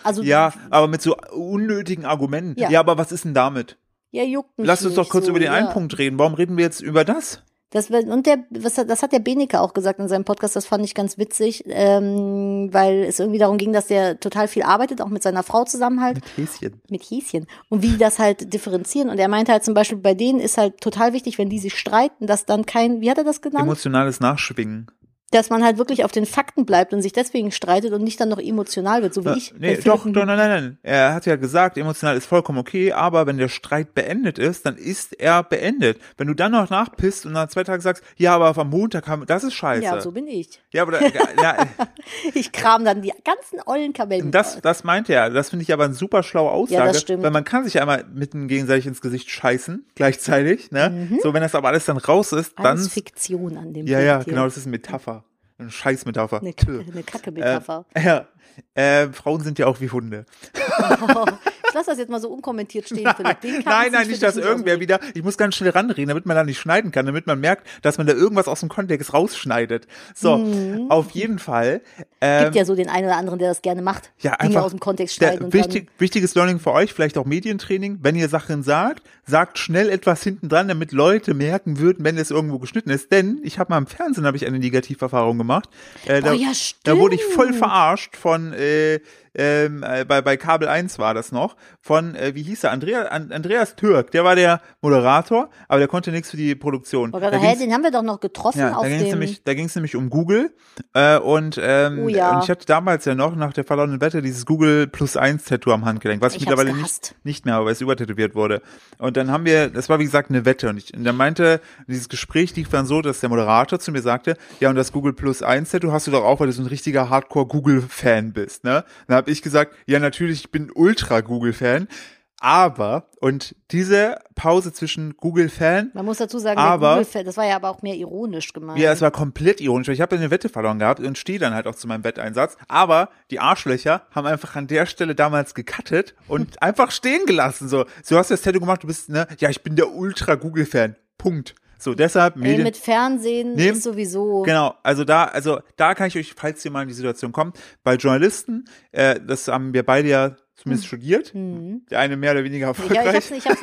Also ja, aber mit so unnötigen Argumenten. Ja, Ja. aber was ist denn damit? ja juckt mich Lass uns doch kurz so, über den einen ja. Punkt reden. Warum reden wir jetzt über das? Das, und der, was, hat- das hat der Beneke auch gesagt in seinem Podcast, das fand ich ganz witzig, ähm, weil es irgendwie darum ging, dass der total viel arbeitet, auch mit seiner Frau zusammen halt. Mit Häschen. mit Häschen und wie das halt differenzieren. Und er meinte halt zum Beispiel, bei denen ist halt total wichtig, wenn die sich streiten, dass dann kein, wie hat er das genannt? Emotionales Nachschwingen. Dass man halt wirklich auf den Fakten bleibt und sich deswegen streitet und nicht dann noch emotional wird, so wie ich. Nee, doch, doch, nein, nein, nein. Er hat ja gesagt, emotional ist vollkommen okay, aber wenn der Streit beendet ist, dann ist er beendet. Wenn du dann noch nachpisst und nach zwei Tagen sagst, ja, aber am Montag haben, das ist scheiße. Ja, so bin ich. Ja, aber ja, Ich kram dann die ganzen ollen Kamellen. das, das meint er. Das finde ich aber eine super schlaue Aussage. Ja, das stimmt. Weil man kann sich ja einmal mitten gegenseitig ins Gesicht scheißen, gleichzeitig, ne? So, wenn das aber alles dann raus ist, dann. Mhm. Alles Fiktion an dem Ja, Punkt ja, genau, das ist eine Metapher. Eine Scheißmetapher. Eine, Tö. eine Kacke-Metapher. Äh, ja. Äh, Frauen sind ja auch wie Hunde. ich lasse das jetzt mal so unkommentiert stehen, Philipp. Den Nein, nein, nicht, dass irgendwer ausreden. wieder, ich muss ganz schnell ranreden, damit man da nicht schneiden kann, damit man merkt, dass man da irgendwas aus dem Kontext rausschneidet. So, auf jeden Fall. Ähm, Mhm. Gibt ja so den einen oder anderen, der das gerne macht. ja, Dinge einfach aus dem Kontext schneiden und wichtig, wichtiges Learning für euch, vielleicht auch Medientraining, wenn ihr Sachen sagt, sagt schnell etwas hinten dran, damit Leute merken würden, wenn es irgendwo geschnitten ist. Denn ich habe mal im Fernsehen habe ich eine Negativerfahrung gemacht. Äh, da, Oh ja, da wurde ich voll verarscht von äh, ähm, äh, bei, bei Kabel 1 war das noch, von, äh, wie hieß er, Andrea, An, Andreas Türk, der war der Moderator, aber der konnte nichts für die Produktion. dann. Da Hä, ging's- den haben wir doch noch getroffen ja, auf da ging es dem. nämlich, da ging's nämlich um Google äh, und, ähm, Oh ja. und ich hatte damals ja noch nach der verlorenen Wette dieses Google Plus eins Tattoo am Handgelenk, was ich, mittlerweile nicht, nicht mehr habe, weil es übertätowiert wurde. Und dann haben wir, das war wie gesagt eine Wette und ich, und dann meinte, dieses Gespräch lief dann so, dass der Moderator zu mir sagte, ja und das Google Plus eins Tattoo hast du doch auch, weil du so ein richtiger Hardcore Google Fan bist, ne? Dann habe ich gesagt, ja natürlich, ich bin ultra Google Fan. Aber, und diese Pause zwischen Google-Fan Man muss dazu sagen, Aber- Google-Fan, das war ja aber auch mehr ironisch gemeint. ja, es war komplett ironisch. weil Ich habe eine Wette verloren gehabt und stehe dann halt auch zu meinem Wetteinsatz. Aber die Arschlöcher haben einfach an der Stelle damals gecuttet und einfach stehen gelassen. So, so hast du das Tattoo gemacht, du bist, ne, ja, ich bin der Ultra-Google-Fan. Punkt. So, deshalb Ey, Medien. mit Fernsehen Nee, ist sowieso. Genau, also da, also da kann ich euch, falls ihr mal in die Situation kommt, bei Journalisten, äh, das haben wir beide ja zumindest studiert, der eine mehr oder weniger Hm. Ja, erfolgreich. ich hab's nicht, ich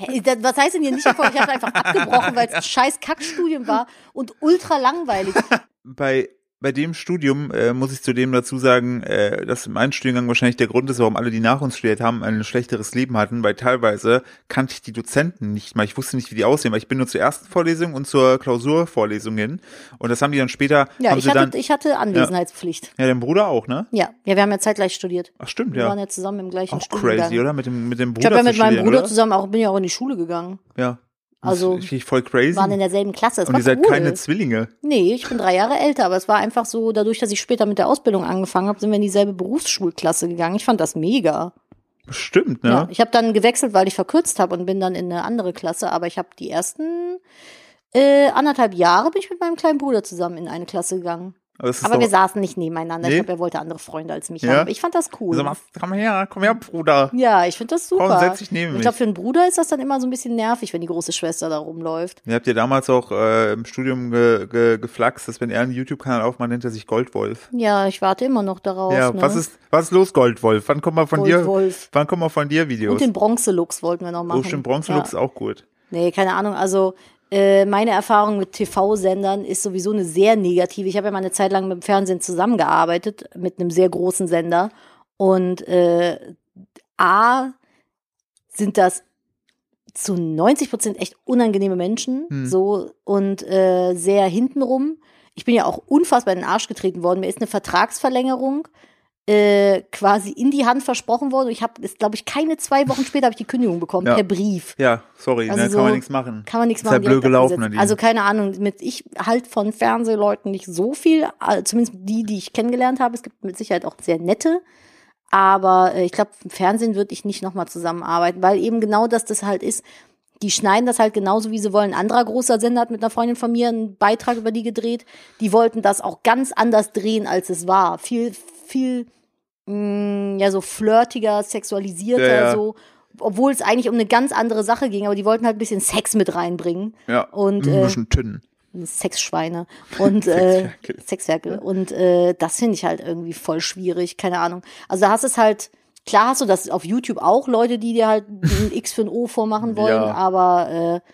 hab's nicht. Das- Was heißt denn hier nicht erfolgreich? Ich hab's einfach abgebrochen, weil es ein scheiß Kackstudium war und ultra langweilig. bei bei dem Studium äh, muss ich zudem dazu sagen, äh, dass mein Studiengang wahrscheinlich der Grund ist, warum alle, die nach uns studiert haben, ein schlechteres Leben hatten, weil teilweise kannte ich die Dozenten nicht mal. Ich wusste nicht, wie die aussehen, weil ich bin nur zur ersten Vorlesung und zur Klausurvorlesung hin. Und das haben die dann später, Ja, ich hatte, dann, ich hatte Anwesenheitspflicht. ja, dein Bruder auch, ne? Ja. ja, wir haben ja zeitgleich studiert. Ach stimmt, Wir waren ja. ja zusammen im gleichen Auch Studiengang. crazy, oder? Mit dem, mit dem Ich Bruder habe ja mit meinem Bruder oder? zusammen auch, bin ja auch in die Schule gegangen. Ja. Also, Das ich voll crazy. Waren in derselben Klasse. Das und ihr seid cool. keine Zwillinge. Nee, ich bin drei Jahre älter, aber es war einfach so, dadurch, dass ich später mit der Ausbildung angefangen habe, sind wir in dieselbe Berufsschulklasse gegangen. Ich fand das mega. Stimmt, ne? Ja, ich habe dann gewechselt, weil ich verkürzt habe und bin dann in eine andere Klasse, aber ich habe die ersten äh, anderthalb Jahre bin ich mit meinem kleinen Bruder zusammen in eine Klasse gegangen. Aber, ist Aber wir saßen nicht nebeneinander. Nee? Ich glaube, er wollte andere Freunde als mich Ja? haben. Aber ich fand das cool. Mal, komm her, komm her, Bruder. ja, ich finde das super. Komm, setz dich neben ich mich. glaube, für einen Bruder ist das dann immer so ein bisschen nervig, wenn die große Schwester da rumläuft. Ihr habt ja damals auch äh, im Studium ge, ge, geflaxt, dass wenn er einen YouTube-Kanal aufmacht, nennt er sich Goldwolf. Ja, ich warte immer noch darauf. ja, ne? was ist was ist los, Goldwolf? Wann kommt mal von dir? Goldwolf. Wann kommen mal von dir Videos? Und den Bronzelux wollten wir noch machen. oh, stimmt, Bronzelux ist Ja. auch gut. Nee, keine Ahnung. Also meine Erfahrung mit TV-Sendern ist sowieso eine sehr negative. Ich habe ja mal eine Zeit lang mit dem Fernsehen zusammengearbeitet, mit einem sehr großen Sender. Und äh, A, sind das zu 90 Prozent echt unangenehme Menschen, Hm. so und äh, sehr hintenrum. Ich bin ja auch unfassbar in den Arsch getreten worden. Mir ist eine Vertragsverlängerung äh, quasi in die Hand versprochen worden. Und ich habe, glaube ich, keine zwei Wochen später habe ich die Kündigung bekommen Ja. per Brief. Ja, sorry, Also ne, so kann man nichts machen. Kann man nichts Ist ja machen. blöd gelaufen. Also keine Ahnung, mit ich halt von Fernsehleuten nicht so viel, äh, zumindest die, die ich kennengelernt habe. Es gibt mit Sicherheit auch sehr nette, aber äh, ich glaube, im Fernsehen würde ich nicht nochmal zusammenarbeiten, weil eben genau das das halt ist. Die schneiden das halt genauso, wie sie wollen. Ein anderer großer Sender hat mit einer Freundin von mir einen Beitrag über die gedreht. Die wollten das auch ganz anders drehen, als es war. Viel, viel, mh, ja, so flirtiger, sexualisierter, Ja, ja. so. Obwohl es eigentlich um eine ganz andere Sache ging, aber die wollten halt ein bisschen Sex mit reinbringen. Ja, Und, ein äh, bisschen Tünnen. Sexschweine und äh. Sexferkel. Und äh, das finde ich halt irgendwie voll schwierig, keine Ahnung. Also da hast es halt, klar hast du das auf YouTube auch Leute, die dir halt ein X für ein O vormachen wollen, Ja. aber äh,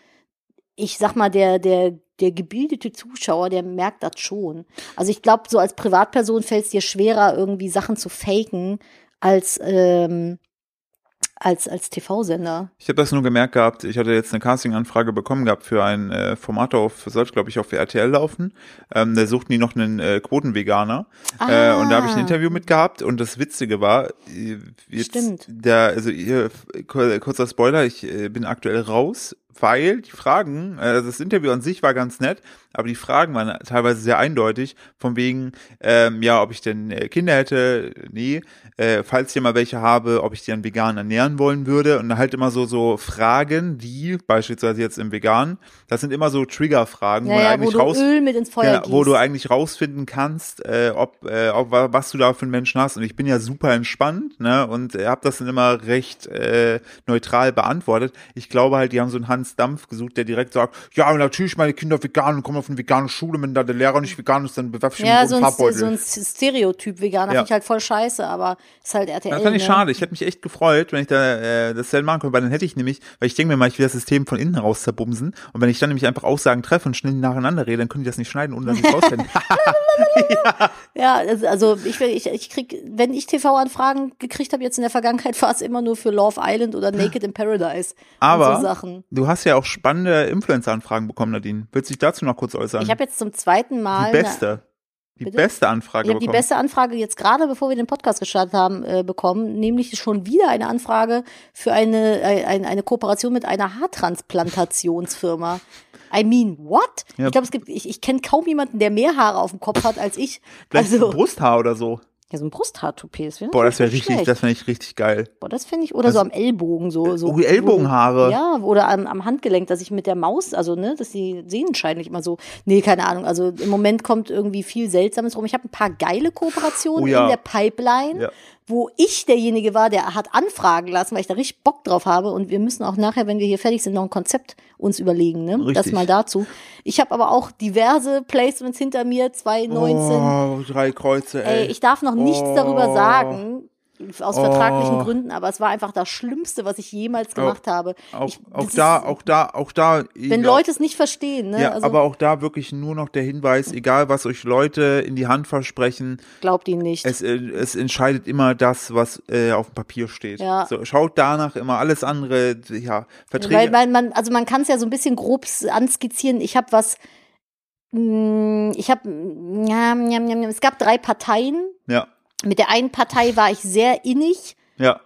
ich sag mal, der, der, der gebildete Zuschauer, der merkt das schon. Also ich glaube, so als Privatperson fällt es dir schwerer, irgendwie Sachen zu faken, als ähm, als, als TV-Sender. Ich habe das nur gemerkt gehabt, ich hatte jetzt eine Casting-Anfrage bekommen gehabt für ein äh, Format auf, sollte glaube ich auf RTL laufen. Ähm, da suchten die noch einen äh, Quotenveganer. Äh, und da habe ich ein Ah. Interview mit gehabt und das Witzige war, äh, jetzt Stimmt. der, also hier, kur- kurzer Spoiler, ich äh, bin aktuell raus, weil die Fragen, äh, das Interview an sich war ganz nett, aber die Fragen waren teilweise sehr eindeutig, von wegen, ähm, ja, ob ich denn äh, Kinder hätte, nee, äh, falls ich mal welche habe, ob ich die dann vegan ernähren wollen würde und halt immer so so Fragen, wie beispielsweise jetzt im Vegan, das sind immer so Triggerfragen, wo Ja, wo eigentlich du raus ja, gießt. wo du eigentlich rausfinden kannst, äh, ob, äh, ob wa- was du da für einen Menschen hast. Und ich bin ja super entspannt, ne? Und äh, habe das dann immer recht äh, neutral beantwortet. Ich glaube halt, die haben so einen Hans Dampf gesucht, der direkt sagt, ja, natürlich meine Kinder vegan und kommen auf eine vegane Schule, wenn da der Lehrer nicht vegan ist, dann bewerfe ich ihn ja, mit so ein, Farbbeutel. so ein Stereotyp Veganer Ja. finde ich halt voll scheiße, aber ist halt RTL. Das fand ich ne? schade. Ich hätte mich echt gefreut, wenn ich da äh, das dann machen könnte, weil dann hätte ich nämlich, weil ich denke mir mal, ich will das System von innen raus zerbumsen und wenn ich dann nämlich einfach Aussagen treffe und schnell nacheinander rede, dann können die das nicht schneiden, ohne dass ich es rausfinde. Ja, also- also ich, ich, ich krieg, wenn ich TV-Anfragen gekriegt habe jetzt in der Vergangenheit, war es immer nur für Love Island oder Naked in Paradise. Aber und so Sachen. du hast ja auch spannende Influencer-Anfragen bekommen, Nadine. Willst du dich dazu noch kurz äußern? Ich habe jetzt zum zweiten Mal die beste. Die Bitte? beste Anfrage Ich habe die beste Anfrage jetzt gerade, bevor wir den Podcast gestartet haben, äh, bekommen, nämlich schon wieder eine Anfrage für eine, äh, eine, eine Kooperation mit einer Haartransplantationsfirma. I mean, what? Ja. Ich glaube, es gibt, ich, ich kenne kaum jemanden, der mehr Haare auf dem Kopf hat als ich. Vielleicht also, Brusthaar oder so. Ja, so ein Brusthaartoupet. Das wäre Boah, das wäre richtig, schlecht. das fände ich richtig geil. Boah, das finde ich, oder so am Ellbogen, so. so Oh, Ellbogenhaare. Ja, oder am, am Handgelenk, dass ich mit der Maus, also, ne, dass die Sehnenschein nicht immer so, nee, keine Ahnung, also im Moment kommt irgendwie viel Seltsames rum. Ich habe ein paar geile Kooperationen Oh ja. in der Pipeline, Ja. Wo ich derjenige war, der hat anfragen lassen, weil ich da richtig Bock drauf habe und wir müssen auch nachher, wenn wir hier fertig sind, noch ein Konzept uns überlegen, ne? Das mal dazu. Ich habe aber auch diverse Placements hinter mir, 2019. Oh, drei Kreuze, ey. Ey, ich darf noch nichts darüber Oh. sagen, aus vertraglichen Oh. Gründen, aber es war einfach das Schlimmste, was ich jemals gemacht habe. auch, ich, auch da, ist, auch da, auch da. wenn ja, Leute es nicht verstehen, ne? Ja, also aber auch da wirklich nur noch der Hinweis, egal was euch Leute in die Hand versprechen, glaubt ihnen nicht. es, äh, es entscheidet immer das, was äh, auf dem Papier steht. Ja. So, schaut danach immer alles andere, ja, Verträge. Weil, weil man, also man kann es ja so ein bisschen grob anskizzieren. Ich habe was, mh, ich habe, ja, ja, ja, ja, es gab drei Parteien. ja, Mit der einen Partei war ich sehr innig, ja,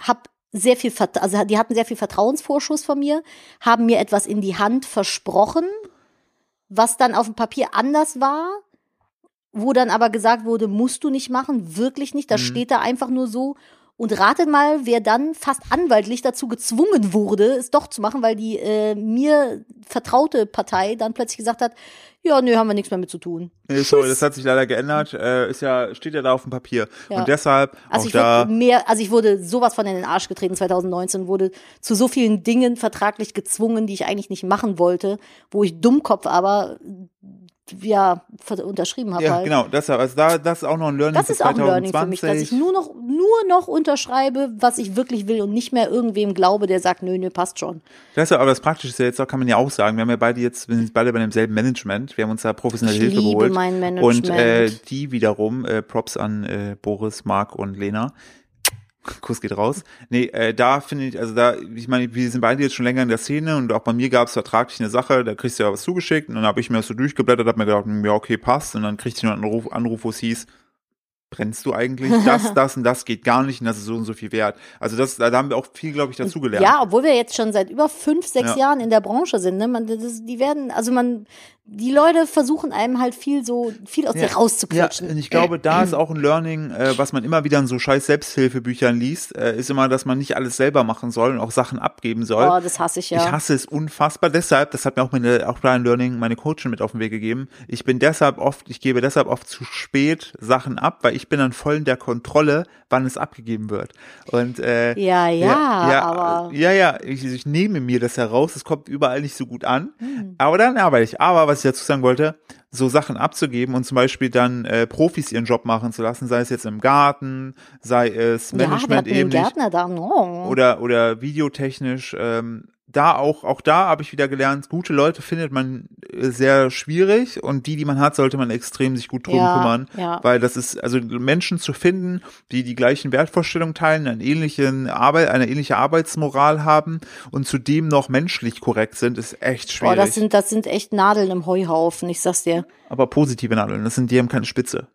hab sehr viel, also die hatten sehr viel Vertrauensvorschuss von mir, haben mir etwas in die Hand versprochen, was dann auf dem Papier anders war, wo dann aber gesagt wurde, musst du nicht machen, wirklich nicht, das Mhm. steht da einfach nur so. Und ratet mal, wer dann fast anwaltlich dazu gezwungen wurde, es doch zu machen, weil die äh, mir vertraute Partei dann plötzlich gesagt hat, ja, nö, haben wir nichts mehr mit zu tun. nee, sorry, das hat sich leider geändert. Äh, ist ja, steht ja da auf dem Papier. Ja. Und deshalb Also auch ich da. wurde mehr, also ich wurde sowas von in den Arsch getreten 2019, wurde zu so vielen Dingen vertraglich gezwungen, die ich eigentlich nicht machen wollte, wo ich Dummkopf aber ja unterschrieben habe Ja, halt. genau, deshalb, also da, das ist auch noch ein Learning Das für ist auch ein Learning für mich, dass ich 2020. nur noch, nur noch unterschreibe, was ich wirklich will und nicht mehr irgendwem glaube, der sagt, nö, nö, passt schon. Deshalb, aber das Praktische ist ja jetzt auch, kann man ja auch sagen, wir haben ja beide jetzt, wir sind beide bei demselben Management, wir haben uns da professionelle Ich Hilfe liebe geholt. mein Und Management. äh, die wiederum, äh, Props an äh, Boris, Marc und Lena. Kuss geht raus. Nee, äh, da finde ich, also da, ich meine, wir sind beide jetzt schon länger in der Szene und auch bei mir gab es vertraglich eine Sache, da kriegst du ja was zugeschickt und dann habe ich mir das so durchgeblättert, hab mir gedacht, hm, ja, okay, passt. Und dann kriegte ich noch einen Anruf, Anruf wo es hieß, brennst du eigentlich? Das, das und das geht gar nicht und das ist so und so viel wert. Also das, da haben wir auch viel, glaube ich, dazugelernt. Ja, obwohl wir jetzt schon seit über fünf, sechs Ja. Jahren in der Branche sind, ne? Man, das, die werden, also man, die Leute versuchen einem halt viel so, viel aus dir Ja, rauszuquetschen. und ich glaube, da ist auch ein Learning, äh, was man immer wieder in so scheiß Selbsthilfebüchern liest, äh, ist immer, dass man nicht alles selber machen soll und auch Sachen abgeben soll. Oh, das hasse ich ja. Ich hasse es unfassbar. Deshalb, das hat mir auch meine, auch da ein Learning, meine Coachin mit auf den Weg gegeben. Ich bin deshalb oft, ich gebe deshalb oft zu spät Sachen ab, weil ich bin dann voll in der Kontrolle, wann es abgegeben wird. Und äh, Ja, ja, aber- ja, ja, ich, ich nehme mir das heraus. Es kommt überall nicht so gut an, Hm. aber dann arbeite ich. Aber was ich dazu sagen wollte, so Sachen abzugeben und zum Beispiel dann äh, Profis ihren Job machen zu lassen, sei es jetzt im Garten, sei es ja, Management den ähnlich Gärtner da. Oh. oder oder videotechnisch ähm, da auch, auch da habe ich wieder gelernt, gute Leute findet man äh, sehr schwierig und die, die man hat, sollte man extrem sich gut drum Ja, kümmern, ja. weil das ist, also Menschen zu finden, die die gleichen Wertvorstellungen teilen, einen ähnlichen Arbeit, eine ähnliche Arbeitsmoral haben und zudem noch menschlich korrekt sind, ist echt Boah, schwierig. das sind, das sind echt Nadeln im Heuhaufen, ich sag's dir. Aber positive Nadeln, das sind, die haben keine Spitze.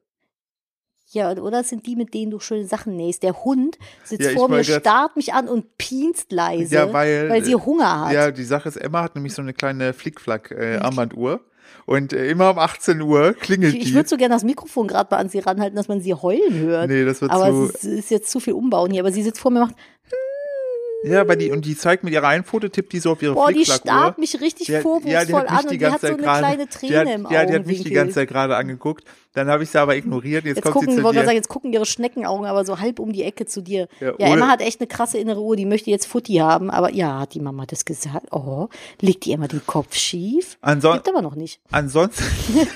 Ja, oder sind die, mit denen du schöne Sachen nähst. Der Hund sitzt Ja, vor mir, starrt mich an und pienst leise, Ja, weil- sie Hunger hat. Ja, die Sache ist, Emma hat nämlich so eine kleine Flickflack-Armbanduhr. und äh, immer um 18 Uhr klingelt ich die. ich würde so gerne das Mikrofon gerade mal an sie ranhalten, dass man sie heulen hört. Nee, das wird aber zu- es ist, jetzt zu viel Umbauen hier. Aber sie sitzt vor mir und macht, ja, weil die, und die zeigt mit ihrer einen Foto, tippt die so auf ihre boah, die starrt mich richtig Die vorwurfsvoll ja, die an die und die hat so eine kleine die Träne hat, im Ja, die hat mich die ganze Zeit gerade angeguckt. Dann habe ich sie aber ignoriert. Jetzt, Jetzt kommt gucken, sie zu dir. sagen, jetzt gucken ihre Schneckenaugen aber so halb um die Ecke zu dir. Ja, Ja, Emma hat echt eine krasse innere Uhr, die möchte jetzt Futti haben, aber ja, hat die Mama das gesagt? Oh, legt die Emma den Kopf schief? Anson Gibt aber noch nicht. ansonsten,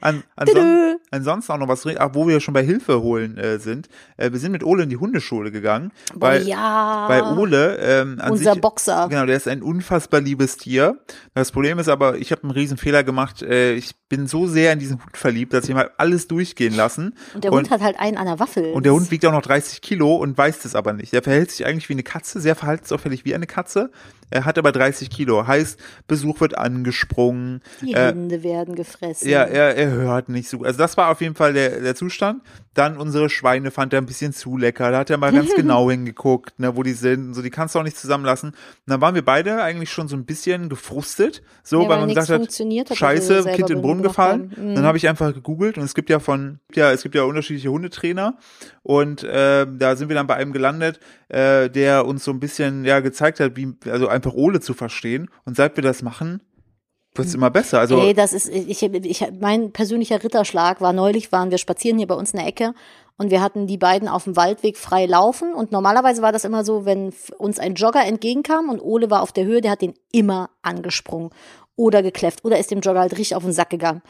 an, anson ansonsten auch noch was, ach, wo wir schon bei Hilfe holen äh, sind. Äh, wir sind mit Ole in die Hundeschule gegangen. Boah, weil, ja. Weil Ole ähm, Unser sich, Boxer. Genau, der ist ein unfassbar liebes Tier. Das Problem ist aber, ich habe einen riesen Fehler gemacht. Äh, ich bin so sehr in diesen Hund verliebt, dass ich mal alles durchgehen lassen. Und der Hund hat halt einen an der Waffel. Und der Hund wiegt auch noch 30 Kilo und weiß das aber nicht. Der verhält sich eigentlich wie eine Katze, sehr verhaltensauffällig wie eine Katze. Er hat aber 30 Kilo. Heißt, Besuch wird angesprungen. die äh, Hände werden gefressen. ja, er, er hört nicht so gut. Also das war auf jeden Fall der, der Zustand. Dann unsere Schweine fand er ein bisschen zu lecker. Da hat er mal ganz genau hingeguckt, ne, wo die sind. und So, die kannst du auch nicht zusammenlassen. Und dann waren wir beide eigentlich schon so ein bisschen gefrustet. So, Ja, weil weil man gesagt hat, hat, wir scheiße, Kind in den Brunnen gefallen. Mhm. Dann habe ich einfach gegoogelt und es gibt ja von, ja, es gibt ja unterschiedliche Hundetrainer. Und äh, da sind wir dann bei einem gelandet, äh, der uns so ein bisschen ja gezeigt hat, wie, also einfach Ole zu verstehen. Und seit wir das machen, wird's immer besser. Also Ey, das ist, ich, ich, mein persönlicher Ritterschlag war neulich, waren wir spazieren hier bei uns in der Ecke und wir hatten die beiden auf dem Waldweg frei laufen und normalerweise war das immer so, wenn uns ein Jogger entgegenkam und Ole war auf der Höhe, der hat den immer angesprungen oder gekläfft oder ist dem Jogger halt richtig auf den Sack gegangen.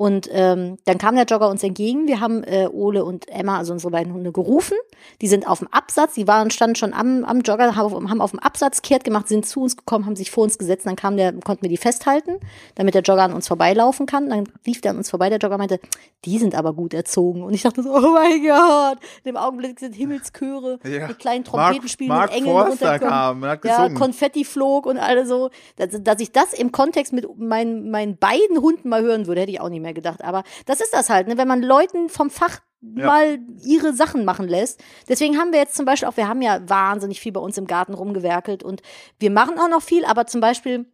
Und ähm, dann kam der Jogger uns entgegen. Wir haben äh, Ole und Emma, also unsere beiden Hunde, gerufen. Die sind auf dem Absatz, die waren standen schon am, am Jogger, haben, haben auf dem Absatz kehrt gemacht, sind zu uns gekommen, haben sich vor uns gesetzt. Dann kam der, konnten wir die festhalten, damit der Jogger an uns vorbeilaufen kann. Dann lief der an uns vorbei. Der Jogger meinte, die sind aber gut erzogen. Und ich dachte so, oh mein Gott. In dem Augenblick sind Himmelschöre Ja. mit kleinen Mark- Trompeten spielen Mark und Engeln Forster kam ja. Konfetti flog und alle so. Dass, dass ich das im Kontext mit meinen, meinen beiden Hunden mal hören würde, hätte ich auch nicht mehr gedacht. Aber das ist das halt, ne? wenn man Leuten vom Fach Ja. mal ihre Sachen machen lässt. Deswegen haben wir jetzt zum Beispiel auch, wir haben ja wahnsinnig viel bei uns im Garten rumgewerkelt und wir machen auch noch viel, aber zum Beispiel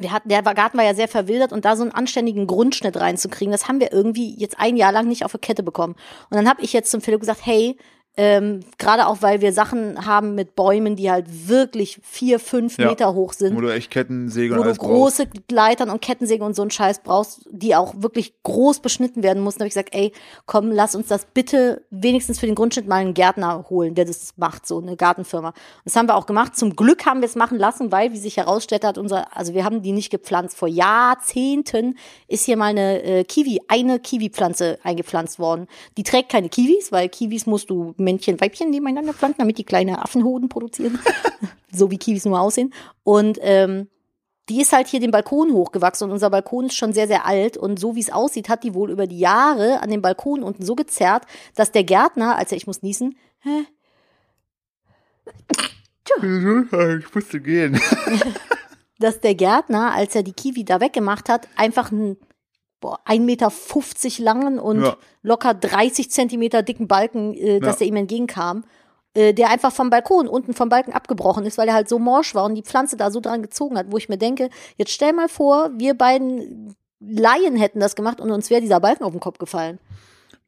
wir hatten, der Garten war ja sehr verwildert und da so einen anständigen Grundschnitt reinzukriegen, das haben wir irgendwie jetzt ein Jahr lang nicht auf der Kette bekommen. Und dann habe ich jetzt zum Philipp gesagt, hey, ähm, gerade auch, weil wir Sachen haben mit Bäumen, die halt wirklich vier, fünf Ja. Meter hoch sind wo du echt Kettensäge und wo du alles brauchst. große Leitern und Kettensägen und so einen Scheiß brauchst, die auch wirklich groß beschnitten werden mussten, habe ich gesagt, ey, komm, lass uns das bitte wenigstens für den Grundschnitt mal einen Gärtner holen, der das macht, so eine Gartenfirma. Das haben wir auch gemacht. Zum Glück haben wir es machen lassen, weil, wie sich herausstellt hat, unser, also wir haben die nicht gepflanzt. Vor Jahrzehnten ist hier mal eine äh, Kiwi, eine Kiwi-Pflanze eingepflanzt worden. Die trägt keine Kiwis, weil Kiwis musst du Männchen, Weibchen nebeneinander pflanzen, damit die kleine Affenhoden produzieren. so wie Kiwis nur aussehen. Und ähm, die ist halt hier den Balkon hochgewachsen und unser Balkon ist schon sehr, sehr alt und so wie es aussieht, hat die wohl über die Jahre an dem Balkon unten so gezerrt, dass der Gärtner, als er, ich muss niesen, hä, Ich musste gehen. dass der Gärtner, als er die Kiwi da weggemacht hat, einfach einen boah, 1,50 Meter langen und Ja. locker 30 Zentimeter dicken Balken, äh, dass Ja. der ihm entgegenkam, äh, der einfach vom Balkon, unten vom Balken abgebrochen ist, weil er halt so morsch war und die Pflanze da so dran gezogen hat, wo ich mir denke, jetzt stell mal vor, wir beiden Laien hätten das gemacht und uns wäre dieser Balken auf den Kopf gefallen.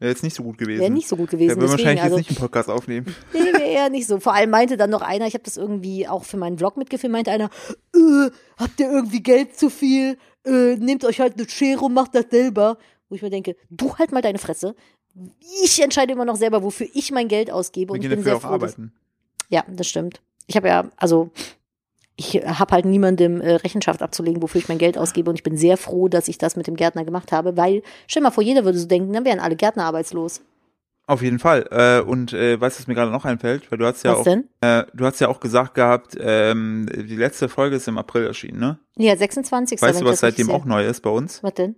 Wäre jetzt nicht so gut gewesen. Wäre nicht so gut Ja, gewesen. würden wir Deswegen, wahrscheinlich also, jetzt nicht einen Podcast aufnehmen. nee, wäre eher nicht so. Vor allem meinte dann noch einer, ich habe das irgendwie auch für meinen Vlog mitgefilmt, meinte einer, äh, habt ihr irgendwie Geld zu viel? Äh, nehmt euch halt eine Schere und macht das selber. Wo ich mir denke, du halt mal deine Fresse. Ich entscheide immer noch selber, wofür ich mein Geld ausgebe. Wir Und ich gehen bin dafür sehr auch froh, arbeiten. ja, das stimmt. Ich habe ja, also ich habe halt niemandem äh, Rechenschaft abzulegen, wofür ich mein Geld ausgebe. Und ich bin sehr froh, dass ich das mit dem Gärtner gemacht habe, weil, stell mal vor, jeder würde so denken, dann wären alle Gärtner arbeitslos. Auf jeden Fall. Äh, und äh, weißt du, was mir gerade noch einfällt? Weil du hast ja Was auch, denn? Äh, du hast ja auch gesagt gehabt, ähm, die letzte Folge ist im April erschienen, ne? Ja, 26. Weißt du, was seitdem sehe. auch neu ist bei uns? Was denn?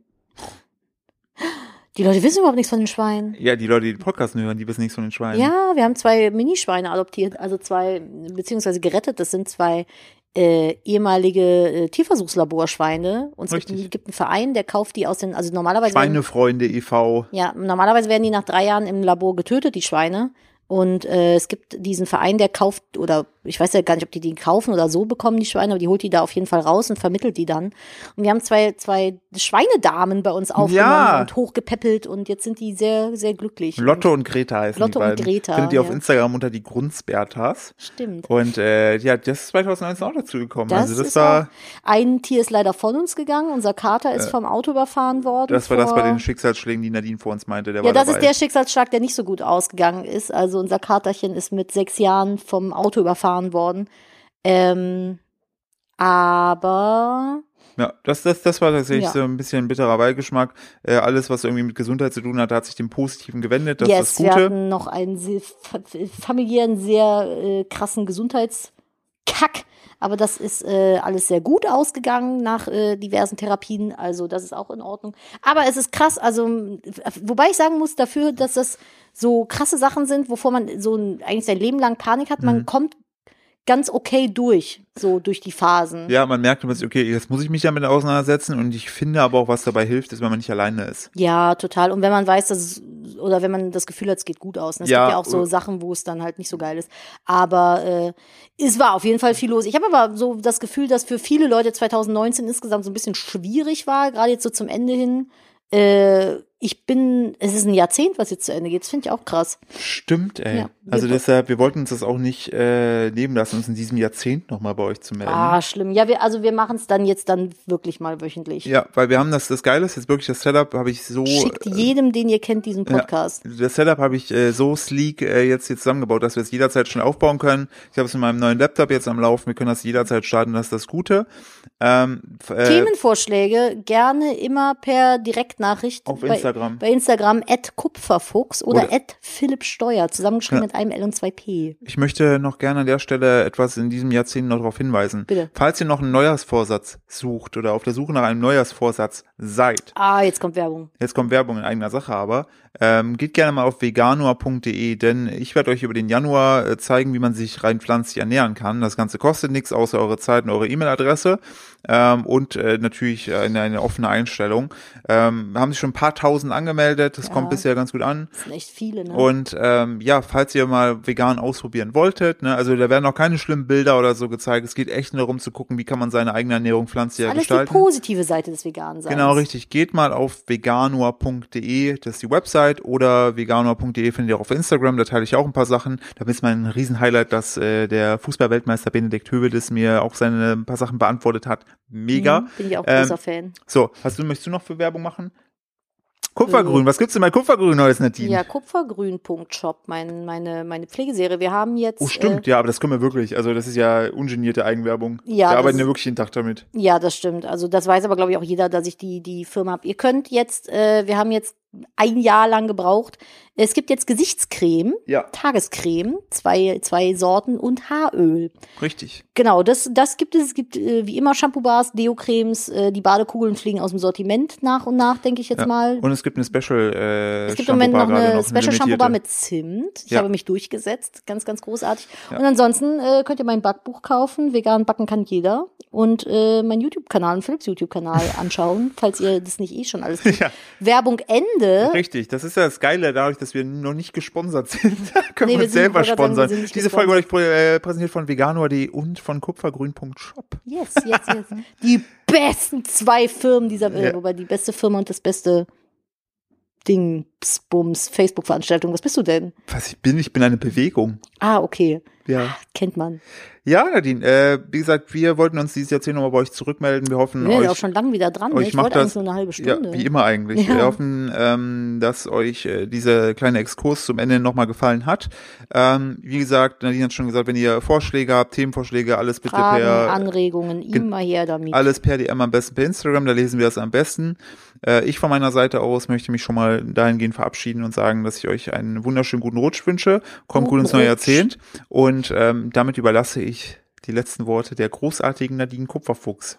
Die Leute wissen überhaupt nichts von den Schweinen. Ja, die Leute, die den Podcast hören, die wissen nichts von den Schweinen. Ja, wir haben zwei Minischweine adoptiert, also zwei, beziehungsweise gerettet. Das sind zwei äh, ehemalige äh, Tierversuchslaborschweine. Und es gibt, einen- gibt einen Verein, der kauft die aus den, also normalerweise. Schweinefreunde e.V. Ja, normalerweise werden die nach drei Jahren im Labor getötet, die Schweine. Und äh, es gibt diesen Verein, der kauft, oder ich weiß ja gar nicht, ob die die kaufen oder so bekommen, die Schweine, aber die holt die da auf jeden Fall raus und vermittelt die dann. Und wir haben zwei, zwei Schweinedamen bei uns aufgenommen Ja. und hochgepäppelt und jetzt sind die sehr, sehr glücklich. Lotte und Greta heißen Lotte die und beiden. Greta, Findet ihr auf ja. Instagram unter die Grundsbertas. Stimmt. Und äh, ja, das ist 2019 auch dazu gekommen. Das, also das ist war, ein Tier ist leider von uns gegangen, unser Kater ist vom Auto überfahren worden. das war das bei den Schicksalsschlägen, die Nadine vor uns meinte. Der Ja, war das dabei. ist der Schicksalsschlag, der nicht so gut ausgegangen ist. Also unser Katerchen ist mit sechs Jahren vom Auto überfahren worden. Ähm, aber Ja, das, das, das war tatsächlich Ja. so ein bisschen ein bitterer Beigeschmack. Äh, alles, was irgendwie mit Gesundheit zu tun hat, hat sich dem Positiven gewendet. Das yes, ist das wir Gute. hatten noch einen sehr, fa- familiären, sehr äh, krassen Gesundheitskack. Aber das ist äh, alles sehr gut ausgegangen nach äh, diversen Therapien. Also das ist auch in Ordnung. Aber es ist krass, also wobei ich sagen muss dafür, dass das so krasse Sachen sind, wovor man so ein, eigentlich sein Leben lang Panik hat. Mhm. Man kommt ganz okay durch, so durch die Phasen. Ja, man merkt immer, okay, jetzt muss ich mich damit auseinandersetzen und ich finde aber auch, was dabei hilft, ist, wenn man nicht alleine ist. Ja, total. Und wenn man weiß, dass es, oder wenn man das Gefühl hat, es geht gut aus. ne? Es Ja, gibt ja auch so Sachen, wo es dann halt nicht so geil ist. Aber äh, es war auf jeden Fall viel los. Ich habe aber so das Gefühl, dass für viele Leute 2019 insgesamt so ein bisschen schwierig war, gerade jetzt so zum Ende hin. Äh, ich bin, es ist ein Jahrzehnt, was jetzt zu Ende geht. Das finde ich auch krass. Stimmt, ey. Ja, also deshalb, wir wollten uns das auch nicht äh, nehmen lassen, uns in diesem Jahrzehnt nochmal bei euch zu melden. Ah, schlimm. Ja, wir, also wir machen es dann jetzt dann wirklich mal wöchentlich. Ja, weil wir haben das, das Geile ist jetzt wirklich das Setup, habe ich so. Schickt jedem, den ihr kennt, diesen Podcast. Das Setup habe ich äh, so sleek äh, jetzt hier zusammengebaut, dass wir es jederzeit schnell aufbauen können. Ich habe es in meinem neuen Laptop jetzt am Laufen. Wir können das jederzeit starten. Das ist das Gute. Ähm, äh, Themenvorschläge gerne immer per Direktnachricht Auf bei, Instagram. bei Instagram at Kupferfuchs oder, Oder- at Philipp Steuer, zusammengeschrieben Ja. mit einem L und zwei P. Ich möchte noch gerne an der Stelle etwas in diesem Jahrzehnt noch darauf hinweisen. Bitte. Falls ihr noch einen Neujahrsvorsatz sucht oder auf der Suche nach einem Neujahrsvorsatz seid, Ah, jetzt kommt Werbung. jetzt kommt Werbung in eigener Sache, aber ähm, geht gerne mal auf veganuar.de, denn ich werde euch über den Januar äh, zeigen, wie man sich rein pflanzlich ernähren kann. Das Ganze kostet nichts, außer eure Zeit und eure E-Mail-Adresse ähm, und äh, natürlich eine, eine offene Einstellung. Ähm, haben sich schon ein paar tausend angemeldet, das Ja. kommt bisher ganz gut an. Das sind echt viele, ne? Und ähm, ja, falls ihr mal vegan ausprobieren wolltet, ne, also da werden auch keine schlimmen Bilder oder so gezeigt. Es geht echt nur darum zu gucken, wie kann man seine eigene Ernährung pflanzlicher Alles die gestalten. positive Seite des Veganen sein. Genau, richtig. Geht mal auf veganua.de, das ist die Website, oder veganua.de findet ihr auch auf Instagram, da teile ich auch ein paar Sachen. Da ist mein Riesenhighlight, dass äh, der Fußballweltmeister Benedikt Hövedes mir auch seine ein paar Sachen beantwortet hat. Mega. Mhm, bin ich auch Ähm, großer Fan. So, hast du, möchtest du noch für Werbung machen? Kupfergrün, was gibt's denn bei Kupfergrün Neues, Nadine? Ja, kupfergrün.shop, mein, meine, meine Pflegeserie. Wir haben jetzt. Oh, stimmt, Äh, ja, aber das können wir wirklich. Also, das ist ja ungenierte Eigenwerbung. Ja, wir arbeiten ja wirklich jeden Tag damit. Ja, das stimmt. Also das weiß aber, glaube ich, auch jeder, dass ich die, die Firma habe. Ihr könnt jetzt, äh, wir haben jetzt ein Jahr lang gebraucht. Es gibt jetzt Gesichtscreme, Ja, Tagescreme, zwei, zwei Sorten und Haaröl. richtig. Genau, das, das gibt es. Es gibt äh, wie immer Shampoo-Bars, Deo-Cremes, äh, die Badekugeln fliegen aus dem Sortiment nach und nach, denke ich jetzt Ja. mal. Und es gibt eine Special äh, Es gibt im Moment noch Shampoo-Bar eine Special Shampoo Bar limitierte. mit Zimt. Ich Ja. habe mich durchgesetzt. Ganz, ganz großartig. Und ansonsten äh, könnt ihr mein Backbuch kaufen. Vegan backen kann jeder. Und äh, mein YouTube-Kanal und Philips YouTube-Kanal anschauen, falls ihr das nicht eh schon alles. Werbung Ende. Richtig, das ist ja das Geile, dadurch, dass wir noch nicht gesponsert sind. können Nee, wir uns selber sagen, sponsern. nicht Diese Folge wurde euch äh, präsentiert von veganuar.de und von kupfergrün.shop. Yes, yes, yes. Die besten zwei Firmen dieser Welt. Ja. Wobei die beste Firma und das beste Ding, Bums, Facebook-Veranstaltung. Was bist du denn? Was ich bin, ich bin eine Bewegung. Ah, okay. Ja. Kennt man. Ja, Nadine, äh, wie gesagt, wir wollten uns dieses Jahrzehnt nochmal bei euch zurückmelden. Wir hoffen, Wir euch ja auch schon lange wieder dran. Ne? Ich wollte eigentlich das- nur eine halbe Ja, Stunde. wie immer eigentlich. Ja. Wir hoffen, ähm, dass euch äh, dieser kleine Exkurs zum Ende nochmal gefallen hat. Ähm, wie gesagt, Nadine hat schon gesagt, wenn ihr Vorschläge habt, Themenvorschläge, alles bitte Fragen, per Anregungen, Gen- immer her damit. alles per DM am besten per Instagram, da lesen wir das am besten. Äh, ich von meiner Seite aus möchte mich schon mal dahingehend verabschieden und sagen, dass ich euch einen wunderschönen guten Rutsch wünsche. Kommt gut ins neue. Jahrzehnt. Und ähm, damit überlasse ich die letzten Worte der großartigen Nadine Kupferfuchs.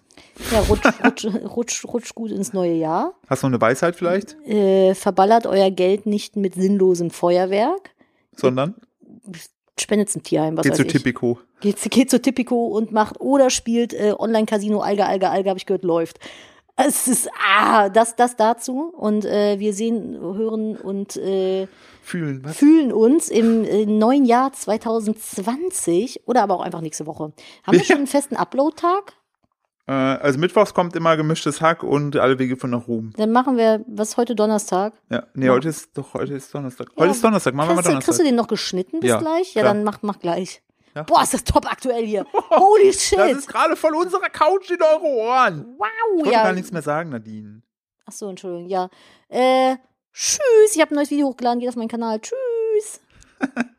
Ja, rutsch, rutsch, rutsch, rutsch gut ins neue Jahr. Hast du noch eine Weisheit vielleicht? Äh, verballert euer Geld nicht mit sinnlosem Feuerwerk. Sondern Spendet zum Tierheim, was geht zu. Tipico. Geht, geht zu Tipico und macht oder spielt äh, Online-Casino Alga, Alga, Alga, habe ich gehört, läuft. Es ist, ah, das, das dazu. Und äh, wir sehen, hören und äh, Fühlen, was? fühlen uns im äh, neuen Jahr 2020 oder aber auch einfach nächste Woche. Haben wir schon einen festen Upload-Tag? Äh, also mittwochs kommt immer gemischtes Hack und alle Wege von nach Ruhm. Dann machen wir, was ist heute Donnerstag? Ja, nee, heute ist doch heute ist Donnerstag. Heute ist Donnerstag, machen wir mal du- kriegst du Donnerstag. den noch geschnitten bis Ja, gleich? Ja, klar. dann mach, mach gleich. Ja. Boah, ist das top aktuell hier. Holy shit. Das ist gerade von unserer Couch in eure Ohren. wow, Ich ja. gar nichts mehr sagen, Nadine. Ach so, Entschuldigung, ja. Äh, tschüss, ich habe ein neues Video hochgeladen, geht auf meinen Kanal. Tschüss.